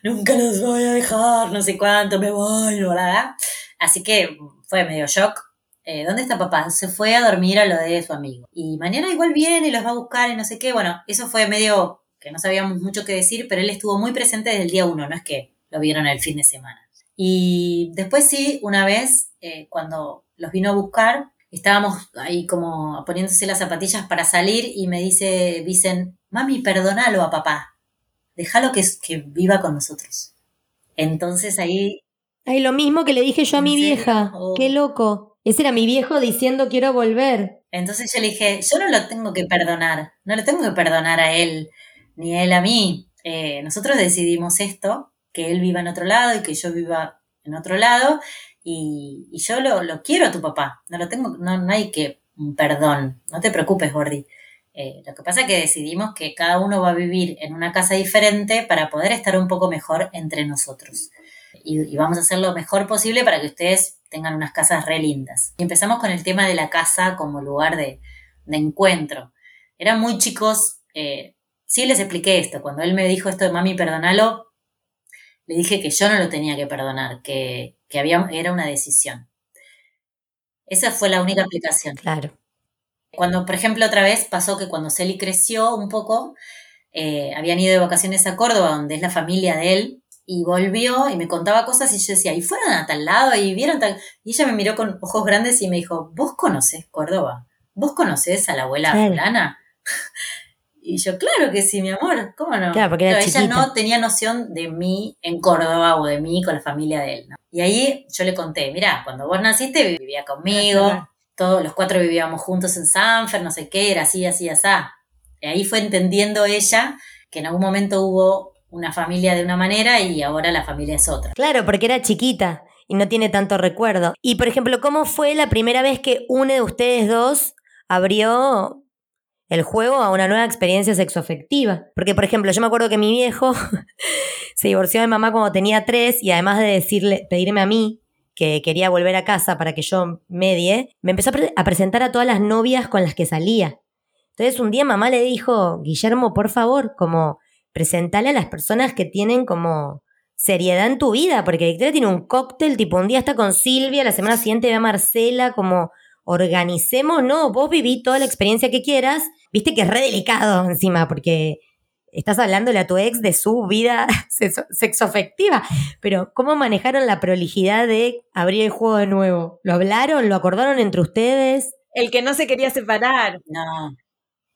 nunca los voy a dejar, no sé cuánto, me voy, ¿verdad? Así que fue medio shock eh, ¿dónde está papá? Se fue a dormir a lo de su amigo. Y mañana igual viene y los va a buscar y no sé qué. Bueno, eso fue medio que no sabíamos mucho qué decir, pero él estuvo muy presente desde el día uno, no es que lo vieron el fin de semana. Y después sí, una vez, eh, cuando los vino a buscar, estábamos ahí como poniéndose las zapatillas para salir y me dice, dicen, mami, perdónalo a papá, déjalo que, que viva con nosotros. Entonces ahí... Ay, lo mismo que le dije yo a mi vieja, qué loco. Ese era mi viejo diciendo quiero volver. Entonces yo le dije, yo no lo tengo que perdonar, no le tengo que perdonar a él, ni a él a mí. Eh, nosotros decidimos esto, que él viva en otro lado y que yo viva en otro lado, y, yo lo, quiero a tu papá, no lo tengo, no, no hay que un perdón, no te preocupes, Gordy. Eh, lo que pasa es que decidimos que cada uno va a vivir en una casa diferente para poder estar un poco mejor entre nosotros. Y, vamos a hacer lo mejor posible para que ustedes tengan unas casas re lindas. Y empezamos con el tema de la casa como lugar de, encuentro. Eran muy chicos, eh, sí les expliqué esto, cuando él me dijo esto de mami, perdonalo, le dije que yo no lo tenía que perdonar, que, era una decisión. Esa fue la única aplicación. Claro. Cuando, por ejemplo, otra vez pasó que cuando Celi creció un poco, eh, habían ido de vacaciones a Córdoba, donde es la familia de él, y volvió y me contaba cosas y yo decía, y fueron a tal lado y vieron tal... Y ella me miró con ojos grandes y me dijo, ¿vos conocés Córdoba? ¿Vos conocés a la abuela fulana? y yo, claro que sí, mi amor, ¿cómo no? Claro, porque ella no tenía noción de mí en Córdoba o de mí con la familia de él. Y ahí yo le conté, mira, cuando vos naciste vivía conmigo, todos los cuatro vivíamos juntos en Sanfer, no sé qué, era así, así, así. Y ahí fue entendiendo ella que en algún momento hubo una familia de una manera y ahora la familia es otra. Claro, porque era chiquita y no tiene tanto recuerdo. Y por ejemplo, ¿cómo fue la primera vez que uno de ustedes dos abrió el juego a una nueva experiencia sexoafectiva? Porque, por ejemplo, yo me acuerdo que mi viejo se divorció de mamá cuando tenía tres y además de decirle, pedirme a mí que quería volver a casa para que yo medie, me empezó a presentar a todas las novias con las que salía. Entonces un día mamá le dijo, Guillermo, por favor, como presentale a las personas que tienen como seriedad en tu vida, porque Victoria tiene un cóctel, tipo un día está con Silvia, la semana siguiente ve a Marcela, como organicemos, no, vos viví toda la experiencia que quieras, viste que es re delicado encima, porque estás hablándole a tu ex de su vida sexoafectiva, pero ¿cómo manejaron la prolijidad de abrir el juego de nuevo? ¿Lo hablaron? ¿Lo acordaron entre ustedes? El que no se quería separar. No,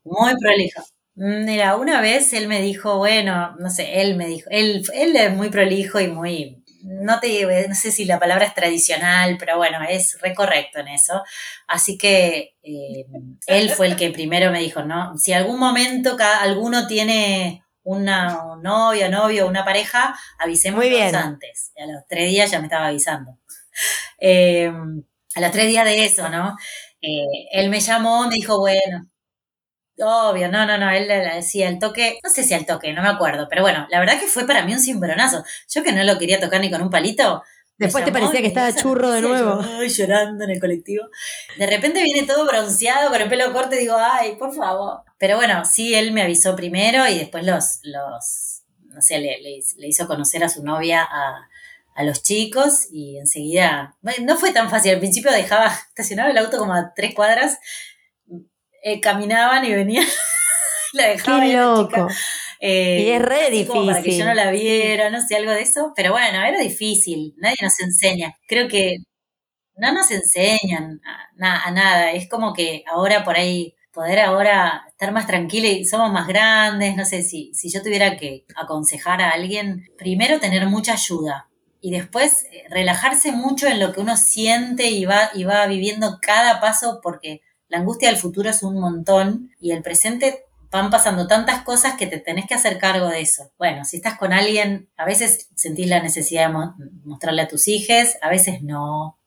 muy prolijo. Mira, una vez él me dijo, bueno, no sé, él me dijo, él, él es muy prolijo y muy, no te no sé si la palabra es tradicional, pero bueno, es recorrecto en eso. Así que eh, él fue el que primero me dijo, ¿no? Si algún momento cada, alguno tiene una novia, novio, una pareja, avisemos antes. a los tres días ya me estaba avisando. Eh, a los tres días de eso, ¿no? Eh, él me llamó, me dijo, bueno, Obvio, no, no, no, él le decía el toque, no sé si al toque, no me acuerdo, pero bueno, la verdad que fue para mí un cimbronazo. Yo que no lo quería tocar ni con un palito. Después te parecía que estaba churro de nuevo. Ay, llorando en el colectivo. De repente viene todo bronceado, con el pelo corto y digo, ay, por favor. Pero bueno, sí, él me avisó primero y después los, los no sé, le, le, hizo conocer a su novia a, a los chicos y enseguida, bueno, no fue tan fácil, al principio dejaba estacionado el auto como a tres cuadras eh, caminaban y venían. la dejaban. Qué loco. Eh, y es re difícil. para que yo no la viera, no sé, algo de eso. Pero bueno, era difícil. Nadie nos enseña. Creo que no nos enseñan a, a nada. Es como que ahora por ahí poder ahora estar más tranquila y somos más grandes, no sé, si, si yo tuviera que aconsejar a alguien, primero tener mucha ayuda y después eh, relajarse mucho en lo que uno siente y va, y va viviendo cada paso porque la angustia del futuro es un montón y el presente van pasando tantas cosas que te tenés que hacer cargo de eso. Bueno, si estás con alguien, a veces sentís la necesidad de mostrarle a tus hijos, a veces no.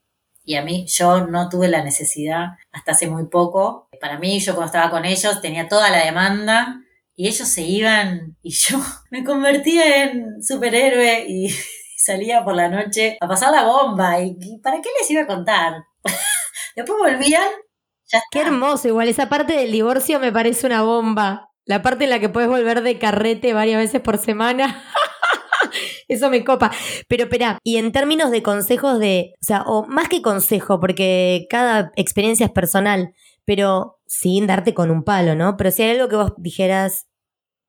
Y a mí, yo no tuve la necesidad hasta hace muy poco. Para mí, yo cuando estaba con ellos tenía toda la demanda y ellos se iban y yo me convertía en superhéroe y salía por la noche a pasar la bomba. ¿Y para qué les iba a contar? Después volvían. Ya Qué hermoso, igual esa parte del divorcio me parece una bomba. La parte en la que puedes volver de carrete varias veces por semana. Eso me copa. Pero espera, y en términos de consejos de, o sea, o más que consejo, porque cada experiencia es personal, pero sin darte con un palo, ¿no? Pero si hay algo que vos dijeras,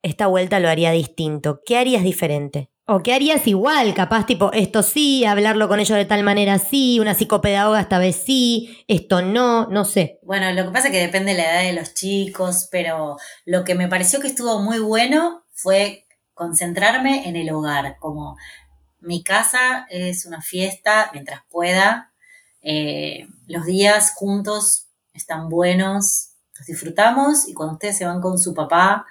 esta vuelta lo haría distinto, ¿qué harías diferente? ¿O qué harías igual? Capaz, tipo, esto sí, hablarlo con ellos de tal manera sí, una psicopedagoga esta vez sí, esto no, no sé. Bueno, lo que pasa es que depende de la edad de los chicos, pero lo que me pareció que estuvo muy bueno fue concentrarme en el hogar, como mi casa es una fiesta mientras pueda, eh, los días juntos están buenos, los disfrutamos y cuando ustedes se van con su papá,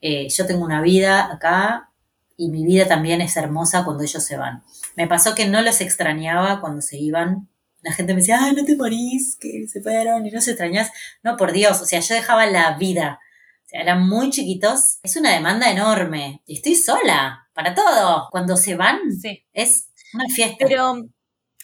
eh, yo tengo una vida acá y mi vida también es hermosa cuando ellos se van. Me pasó que no los extrañaba cuando se iban. La gente me decía, ay, no te morís, que se fueron y no se extrañas. No, por Dios, o sea, yo dejaba la vida o sea, eran muy chiquitos. Es una demanda enorme. Y estoy sola para todo. Cuando se van, es una fiesta. Pero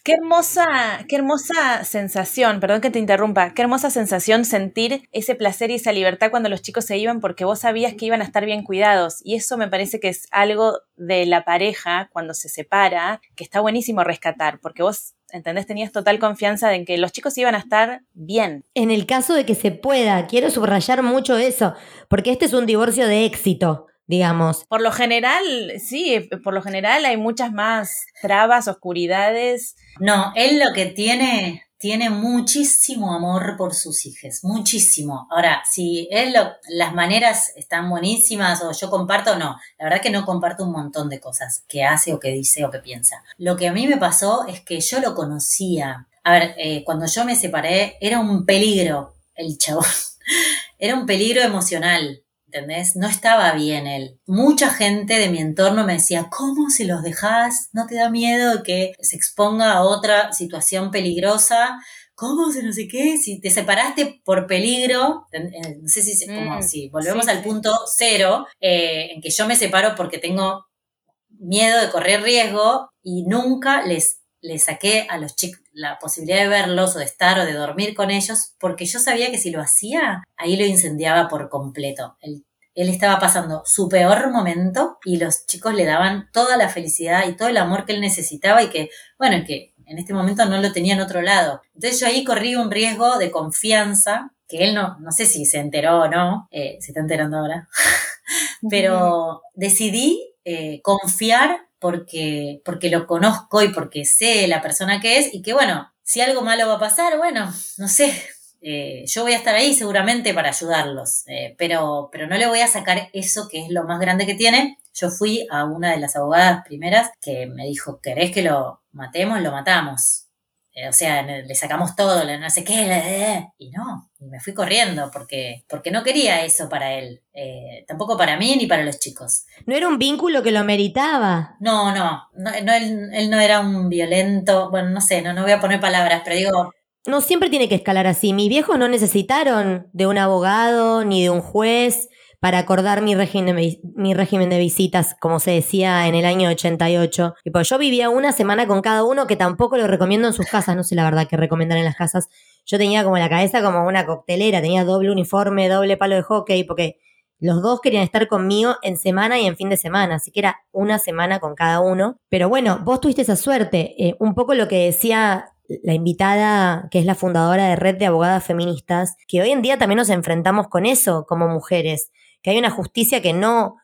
Qué hermosa, qué hermosa sensación, perdón que te interrumpa, qué hermosa sensación sentir ese placer y esa libertad cuando los chicos se iban porque vos sabías que iban a estar bien cuidados y eso me parece que es algo de la pareja cuando se separa que está buenísimo rescatar porque vos ¿entendés? Tenías total confianza de que los chicos iban a estar bien. En el caso de que se pueda, quiero subrayar mucho eso, porque este es un divorcio de éxito digamos. Por lo general, sí, por lo general hay muchas más trabas, oscuridades. No, él lo que tiene, tiene muchísimo amor por sus hijos, muchísimo. Ahora, si él lo, las maneras están buenísimas o yo comparto, no, la verdad que no comparto un montón de cosas que hace o que dice o que piensa. Lo que a mí me pasó es que yo lo conocía. A ver, eh, cuando yo me separé era un peligro el chabón. Era un peligro emocional. ¿Entendés? No estaba bien él. Mucha gente de mi entorno me decía, ¿cómo se los dejas? ¿No te da miedo que se exponga a otra situación peligrosa? ¿Cómo se no sé qué? Si te separaste por peligro, no sé si, como mm, si volvemos al punto cero, eh, en que yo me separo porque tengo miedo de correr riesgo y nunca les, les saqué a los chicos la posibilidad de verlos o de estar o de dormir con ellos, porque yo sabía que si lo hacía, ahí lo incendiaba por completo. Él, él estaba pasando su peor momento y los chicos le daban toda la felicidad y todo el amor que él necesitaba y que, bueno, que en este momento no lo tenía en otro lado. Entonces yo ahí corrí un riesgo de confianza que él no, no sé si se enteró o no, eh, se está enterando ahora, pero decidí eh, confiar porque, porque lo conozco y porque sé la persona que es y que bueno, si algo malo va a pasar, bueno, no sé, eh, yo voy a estar ahí seguramente para ayudarlos, eh, pero, pero no le voy a sacar eso que es lo más grande que tiene. Yo fui a una de las abogadas primeras que me dijo, ¿querés que lo matemos? Lo matamos. Eh, o sea, le sacamos todo, no sé qué, y no, y me fui corriendo porque, porque no quería eso para él, eh, tampoco para mí ni para los chicos. ¿No era un vínculo que lo meritaba? No, no, no, él, no era un violento, bueno, no sé, no, no voy a poner palabras, pero digo... No siempre tiene que escalar así. Mis viejos no necesitaron de un abogado ni de un juez para acordar mi régimen, de, mi régimen de visitas, como se decía en el año 88. Y pues yo vivía una semana con cada uno, que tampoco lo recomiendo en sus casas, no sé la verdad que recomiendan en las casas. Yo tenía como la cabeza como una coctelera, tenía doble uniforme, doble palo de hockey, porque los dos querían estar conmigo en semana y en fin de semana, así que era una semana con cada uno. Pero bueno, vos tuviste esa suerte. Eh, un poco lo que decía la invitada, que es la fundadora de Red de Abogadas Feministas, que hoy en día también nos enfrentamos con eso como mujeres que hay una justicia que no,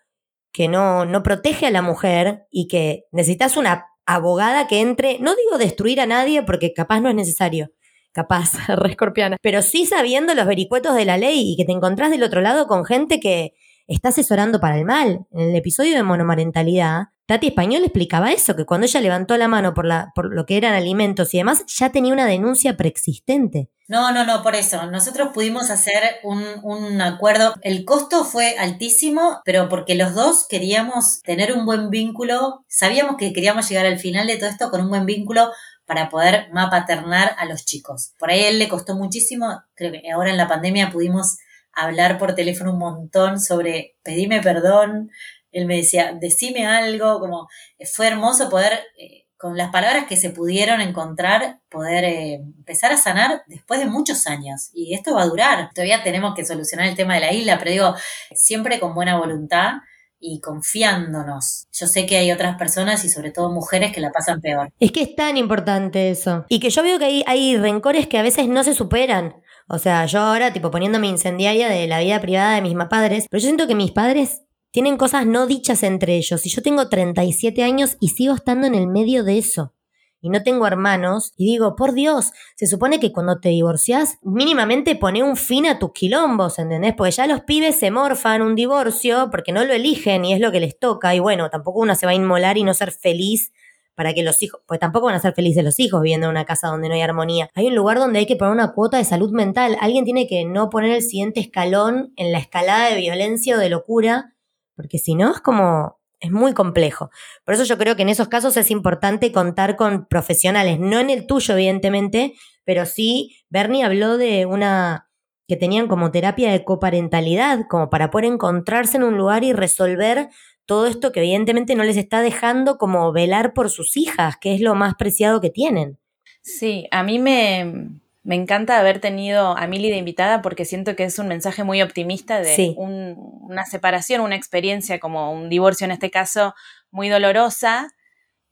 que no, no protege a la mujer y que necesitas una abogada que entre, no digo destruir a nadie porque capaz no es necesario, capaz, re escorpiana, pero sí sabiendo los vericuetos de la ley y que te encontrás del otro lado con gente que está asesorando para el mal. En el episodio de monomarentalidad, Tati Español explicaba eso, que cuando ella levantó la mano por, lo que eran alimentos y demás, ya tenía una denuncia preexistente. No, no, no, por eso. Nosotros pudimos hacer un, un, acuerdo. El costo fue altísimo, pero porque los dos queríamos tener un buen vínculo. Sabíamos que queríamos llegar al final de todo esto con un buen vínculo para poder mapaternar a los chicos. Por ahí a él le costó muchísimo. Creo que ahora en la pandemia pudimos hablar por teléfono un montón sobre pedime perdón. Él me decía, decime algo, como fue hermoso poder, eh, con las palabras que se pudieron encontrar, poder eh, empezar a sanar después de muchos años. Y esto va a durar. Todavía tenemos que solucionar el tema de la isla, pero digo, siempre con buena voluntad y confiándonos. Yo sé que hay otras personas y sobre todo mujeres que la pasan peor. Es que es tan importante eso. Y que yo veo que hay rencores que a veces no se superan. O sea, yo ahora, tipo, poniéndome incendiaria de la vida privada de mis padres, pero yo siento que mis padres tienen cosas no dichas entre ellos. Y yo tengo 37 años y sigo estando en el medio de eso. Y no tengo hermanos. Y digo, por Dios, se supone que cuando te divorcias, mínimamente pone un fin a tus quilombos, ¿entendés? Porque ya los pibes se morfan un divorcio porque no lo eligen y es lo que les toca. Y bueno, tampoco uno se va a inmolar y no ser feliz para que los hijos, pues tampoco van a ser felices los hijos viviendo en una casa donde no hay armonía. Hay un lugar donde hay que poner una cuota de salud mental. Alguien tiene que no poner el siguiente escalón en la escalada de violencia o de locura, porque si no es como, es muy complejo. Por eso yo creo que en esos casos es importante contar con profesionales, no en el tuyo evidentemente, pero sí, Bernie habló de una que tenían como terapia de coparentalidad, como para poder encontrarse en un lugar y resolver todo esto que evidentemente no les está dejando como velar por sus hijas, que es lo más preciado que tienen. Sí, a mí me, me encanta haber tenido a Mili de invitada porque siento que es un mensaje muy optimista de una separación, una experiencia como un divorcio en este caso muy dolorosa,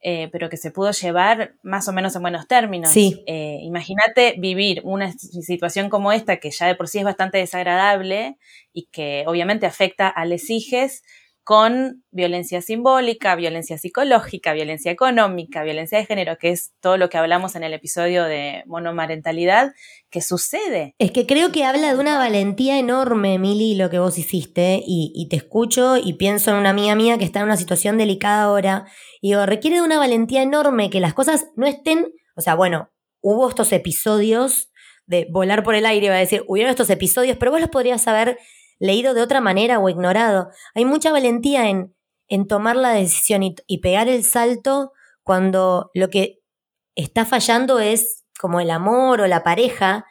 eh, pero que se pudo llevar más o menos en buenos términos. Sí. Eh, imagínate vivir una situación como esta que ya de por sí es bastante desagradable y que obviamente afecta a les hijes con violencia simbólica, violencia psicológica, violencia económica, violencia de género, que es todo lo que hablamos en el episodio de monomarentalidad, que sucede. Es que creo que habla de una valentía enorme, Mili, lo que vos hiciste, y, te escucho y pienso en una amiga mía que está en una situación delicada ahora, y digo, requiere de una valentía enorme que las cosas no estén, o sea, bueno, hubo estos episodios de volar por el aire, iba a decir, hubieron estos episodios, pero vos los podrías saber leído de otra manera o ignorado. Hay mucha valentía en, en tomar la decisión y, pegar el salto cuando lo que está fallando es como el amor o la pareja,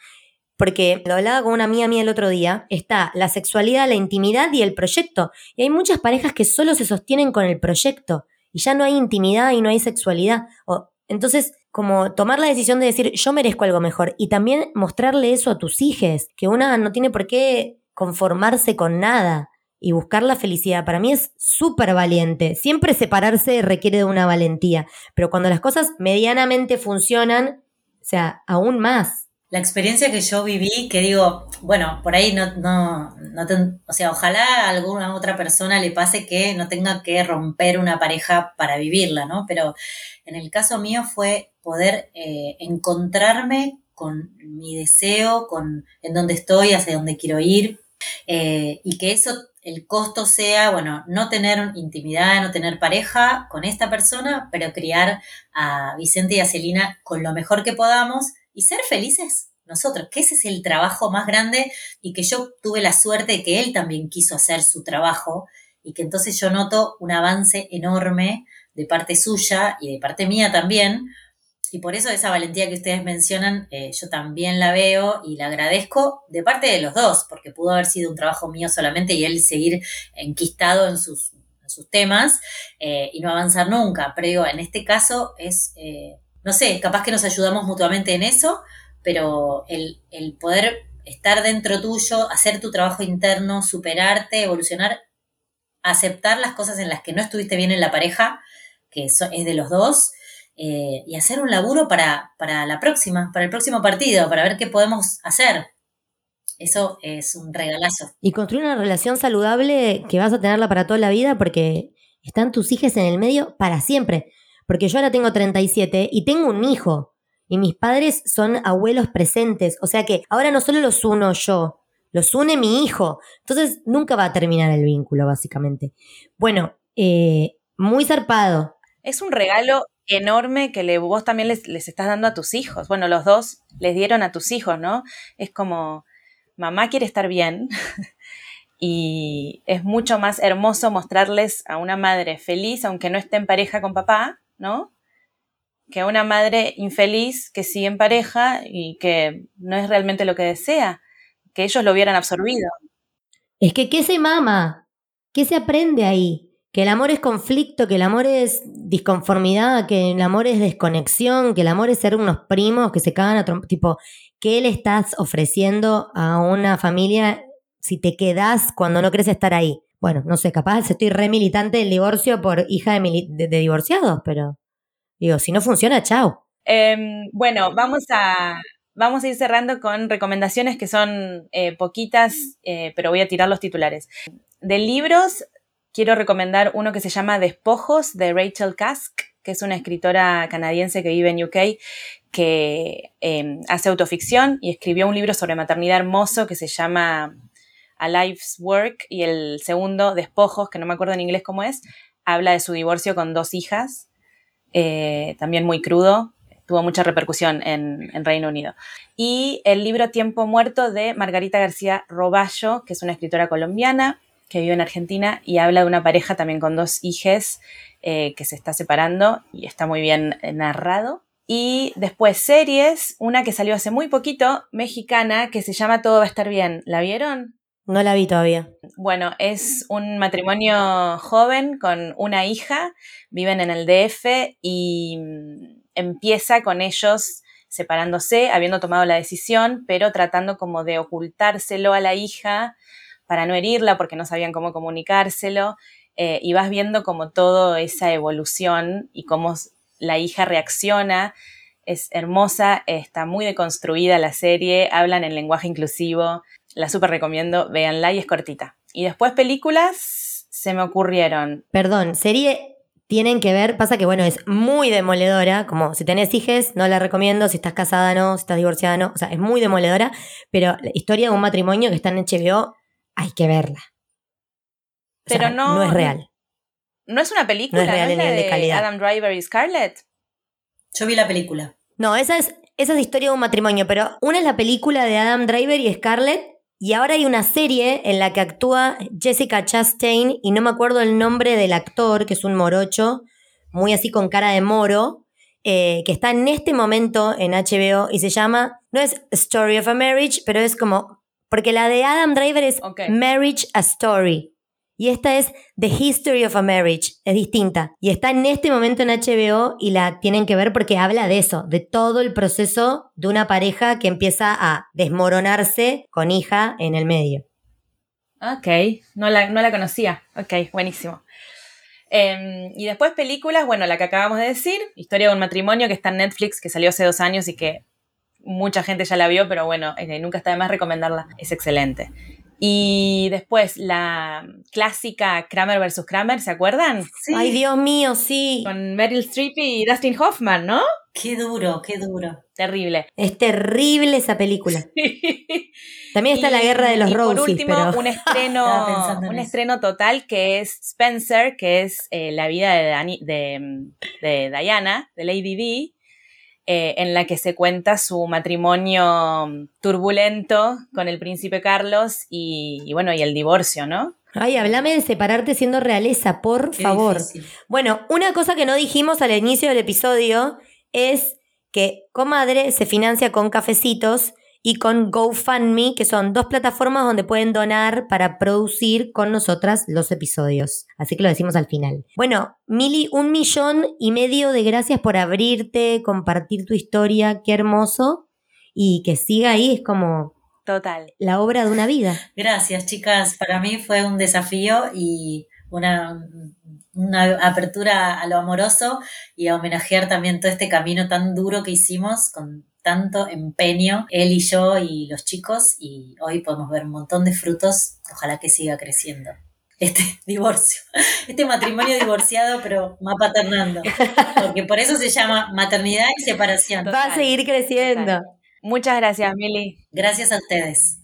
porque lo hablaba con una amiga mía el otro día, está la sexualidad, la intimidad y el proyecto. Y hay muchas parejas que solo se sostienen con el proyecto y ya no hay intimidad y no hay sexualidad. O, entonces, como tomar la decisión de decir yo merezco algo mejor y también mostrarle eso a tus hijos, que una no tiene por qué conformarse con nada y buscar la felicidad. Para mí es súper valiente. Siempre separarse requiere de una valentía, pero cuando las cosas medianamente funcionan, o sea, aún más. La experiencia que yo viví, que digo, bueno, por ahí no, no, o sea, ojalá a alguna otra persona le pase que no tenga que romper una pareja para vivirla, ¿no? Pero en el caso mío fue poder eh, encontrarme con mi deseo, con en dónde estoy, hacia dónde quiero ir, eh, y que eso, el costo sea, bueno, no tener intimidad, no tener pareja con esta persona, pero criar a Vicente y a Celina con lo mejor que podamos y ser felices nosotros, que ese es el trabajo más grande y que yo tuve la suerte de que él también quiso hacer su trabajo y que entonces yo noto un avance enorme de parte suya y de parte mía también, y por eso esa valentía que ustedes mencionan, eh, yo también la veo y la agradezco de parte de los dos, porque pudo haber sido un trabajo mío solamente y él seguir enquistado en sus, temas eh, y no avanzar nunca. Pero digo, en este caso es, eh, no sé, capaz que nos ayudamos mutuamente en eso, pero el, el poder estar dentro tuyo, hacer tu trabajo interno, superarte, evolucionar, aceptar las cosas en las que no estuviste bien en la pareja, que es de los dos, eh, y hacer un laburo para, para la próxima, para el próximo partido, para ver qué podemos hacer. Eso es un regalazo. Y construir una relación saludable que vas a tenerla para toda la vida porque están tus hijos en el medio para siempre. porque yo ahora tengo 37 y tengo un hijo. Y mis padres son abuelos presentes. O sea que ahora no solo los uno yo, los une mi hijo. Entonces nunca va a terminar el vínculo, básicamente. Bueno, eh, muy zarpado. Es un regalo enorme que le, vos también les, les estás dando a tus hijos. Bueno, los dos les dieron a tus hijos, ¿no? Es como, mamá quiere estar bien. y es mucho más hermoso mostrarles a una madre feliz, aunque no esté en pareja con papá, ¿no? Que a una madre infeliz que sigue en pareja y que no es realmente lo que desea, que ellos lo hubieran absorbido. Es que, ¿qué se mama? ¿Qué se aprende ahí? Que el amor es conflicto, que el amor es disconformidad, que el amor es desconexión, que el amor es ser unos primos que se cagan a trompa. Tipo, ¿qué le estás ofreciendo a una familia si te quedas cuando no crees estar ahí? Bueno, no sé, capaz estoy re militante del divorcio por hija de- de divorciados, pero digo, si no funciona, chao. Em, bueno, vamos a, vamos a ir cerrando con recomendaciones que son eh, poquitas, eh, pero voy a tirar los titulares. De libros, quiero recomendar uno que se llama Despojos de Rachel Kask, que es una escritora canadiense que vive en UK, que eh, hace autoficción y escribió un libro sobre maternidad hermoso que se llama A Life's Work, y el segundo, Despojos, que no me acuerdo en inglés cómo es, habla de su divorcio con dos hijas, eh, también muy crudo, tuvo mucha repercusión en, en, Reino Unido. Y el libro Tiempo Muerto de Margarita García Roballo, que es una escritora colombiana que vive en Argentina y habla de una pareja también con dos hijes eh, que se está separando y está muy bien narrado. Y después series, una que salió hace muy poquito, mexicana, que se llama Todo va a estar bien. ¿La vieron? No la vi todavía. Bueno, es un matrimonio joven con una hija, viven en el DF y empieza con ellos separándose, habiendo tomado la decisión, pero tratando como de ocultárselo a la hija para no herirla porque no sabían cómo comunicárselo. Eh, y vas viendo como toda esa evolución y cómo la hija reacciona. Es hermosa, está muy deconstruida la serie, hablan en lenguaje inclusivo. La súper recomiendo, véanla y es cortita. Y después películas se me ocurrieron. Perdón, serie tienen que ver, pasa que bueno, es muy demoledora, como si tenés hijes, no la recomiendo, si estás casada no, si estás divorciada no, o sea, es muy demoledora, pero la historia de un matrimonio que está en HBO, hay que verla. O pero sea, no, no es real. No es una película, no es, real ¿no es la de, de calidad. Adam Driver y Scarlett. Yo vi la película. No, esa es, esa es historia de un matrimonio, pero una es la película de Adam Driver y Scarlett, y ahora hay una serie en la que actúa Jessica Chastain, y no me acuerdo el nombre del actor, que es un morocho, muy así con cara de moro, eh, que está en este momento en HBO y se llama, no es Story of a Marriage, pero es como, porque la de Adam Driver es okay. Marriage a Story. Y esta es The History of a Marriage, es distinta. Y está en este momento en HBO y la tienen que ver porque habla de eso, de todo el proceso de una pareja que empieza a desmoronarse con hija en el medio. Ok, no la, no la conocía. Ok, buenísimo. Eh, y después películas, bueno, la que acabamos de decir, Historia de un matrimonio, que está en Netflix, que salió hace dos años y que mucha gente ya la vio, pero bueno, eh, nunca está de más recomendarla, es excelente. Y después la clásica Kramer vs. Kramer, ¿se acuerdan? Sí. Ay, Dios mío, sí. Con Meryl Streep y Dustin Hoffman, ¿no? Qué duro, qué duro. Terrible. Es terrible esa película. También está y, la guerra de los Roses. Por último, pero... un estreno, un estreno total que es Spencer, que es eh, la vida de, Dani, de, de, Diana, de Lady D, eh, en la que se cuenta su matrimonio turbulento con el príncipe Carlos y, y bueno, y el divorcio, ¿no? Ay, hablame de separarte siendo realeza, por Qué favor. difícil. Bueno, una cosa que no dijimos al inicio del episodio es que Comadre se financia con cafecitos y con GoFundMe, que son dos plataformas donde pueden donar para producir con nosotras los episodios. Así que lo decimos al final. Bueno, Mili, un millón y medio de gracias por abrirte, compartir tu historia, qué hermoso. Y que siga ahí, es como Total. la obra de una vida. Gracias, chicas. Para mí fue un desafío y una, una apertura a lo amoroso y a homenajear también todo este camino tan duro que hicimos con tanto empeño, él y yo y los chicos, y hoy podemos ver un montón de frutos, ojalá que siga creciendo. este divorcio, este matrimonio divorciado, pero más paternando. Porque por eso se llama maternidad y separación. Va a seguir creciendo. Muchas gracias, Mili. Gracias a ustedes.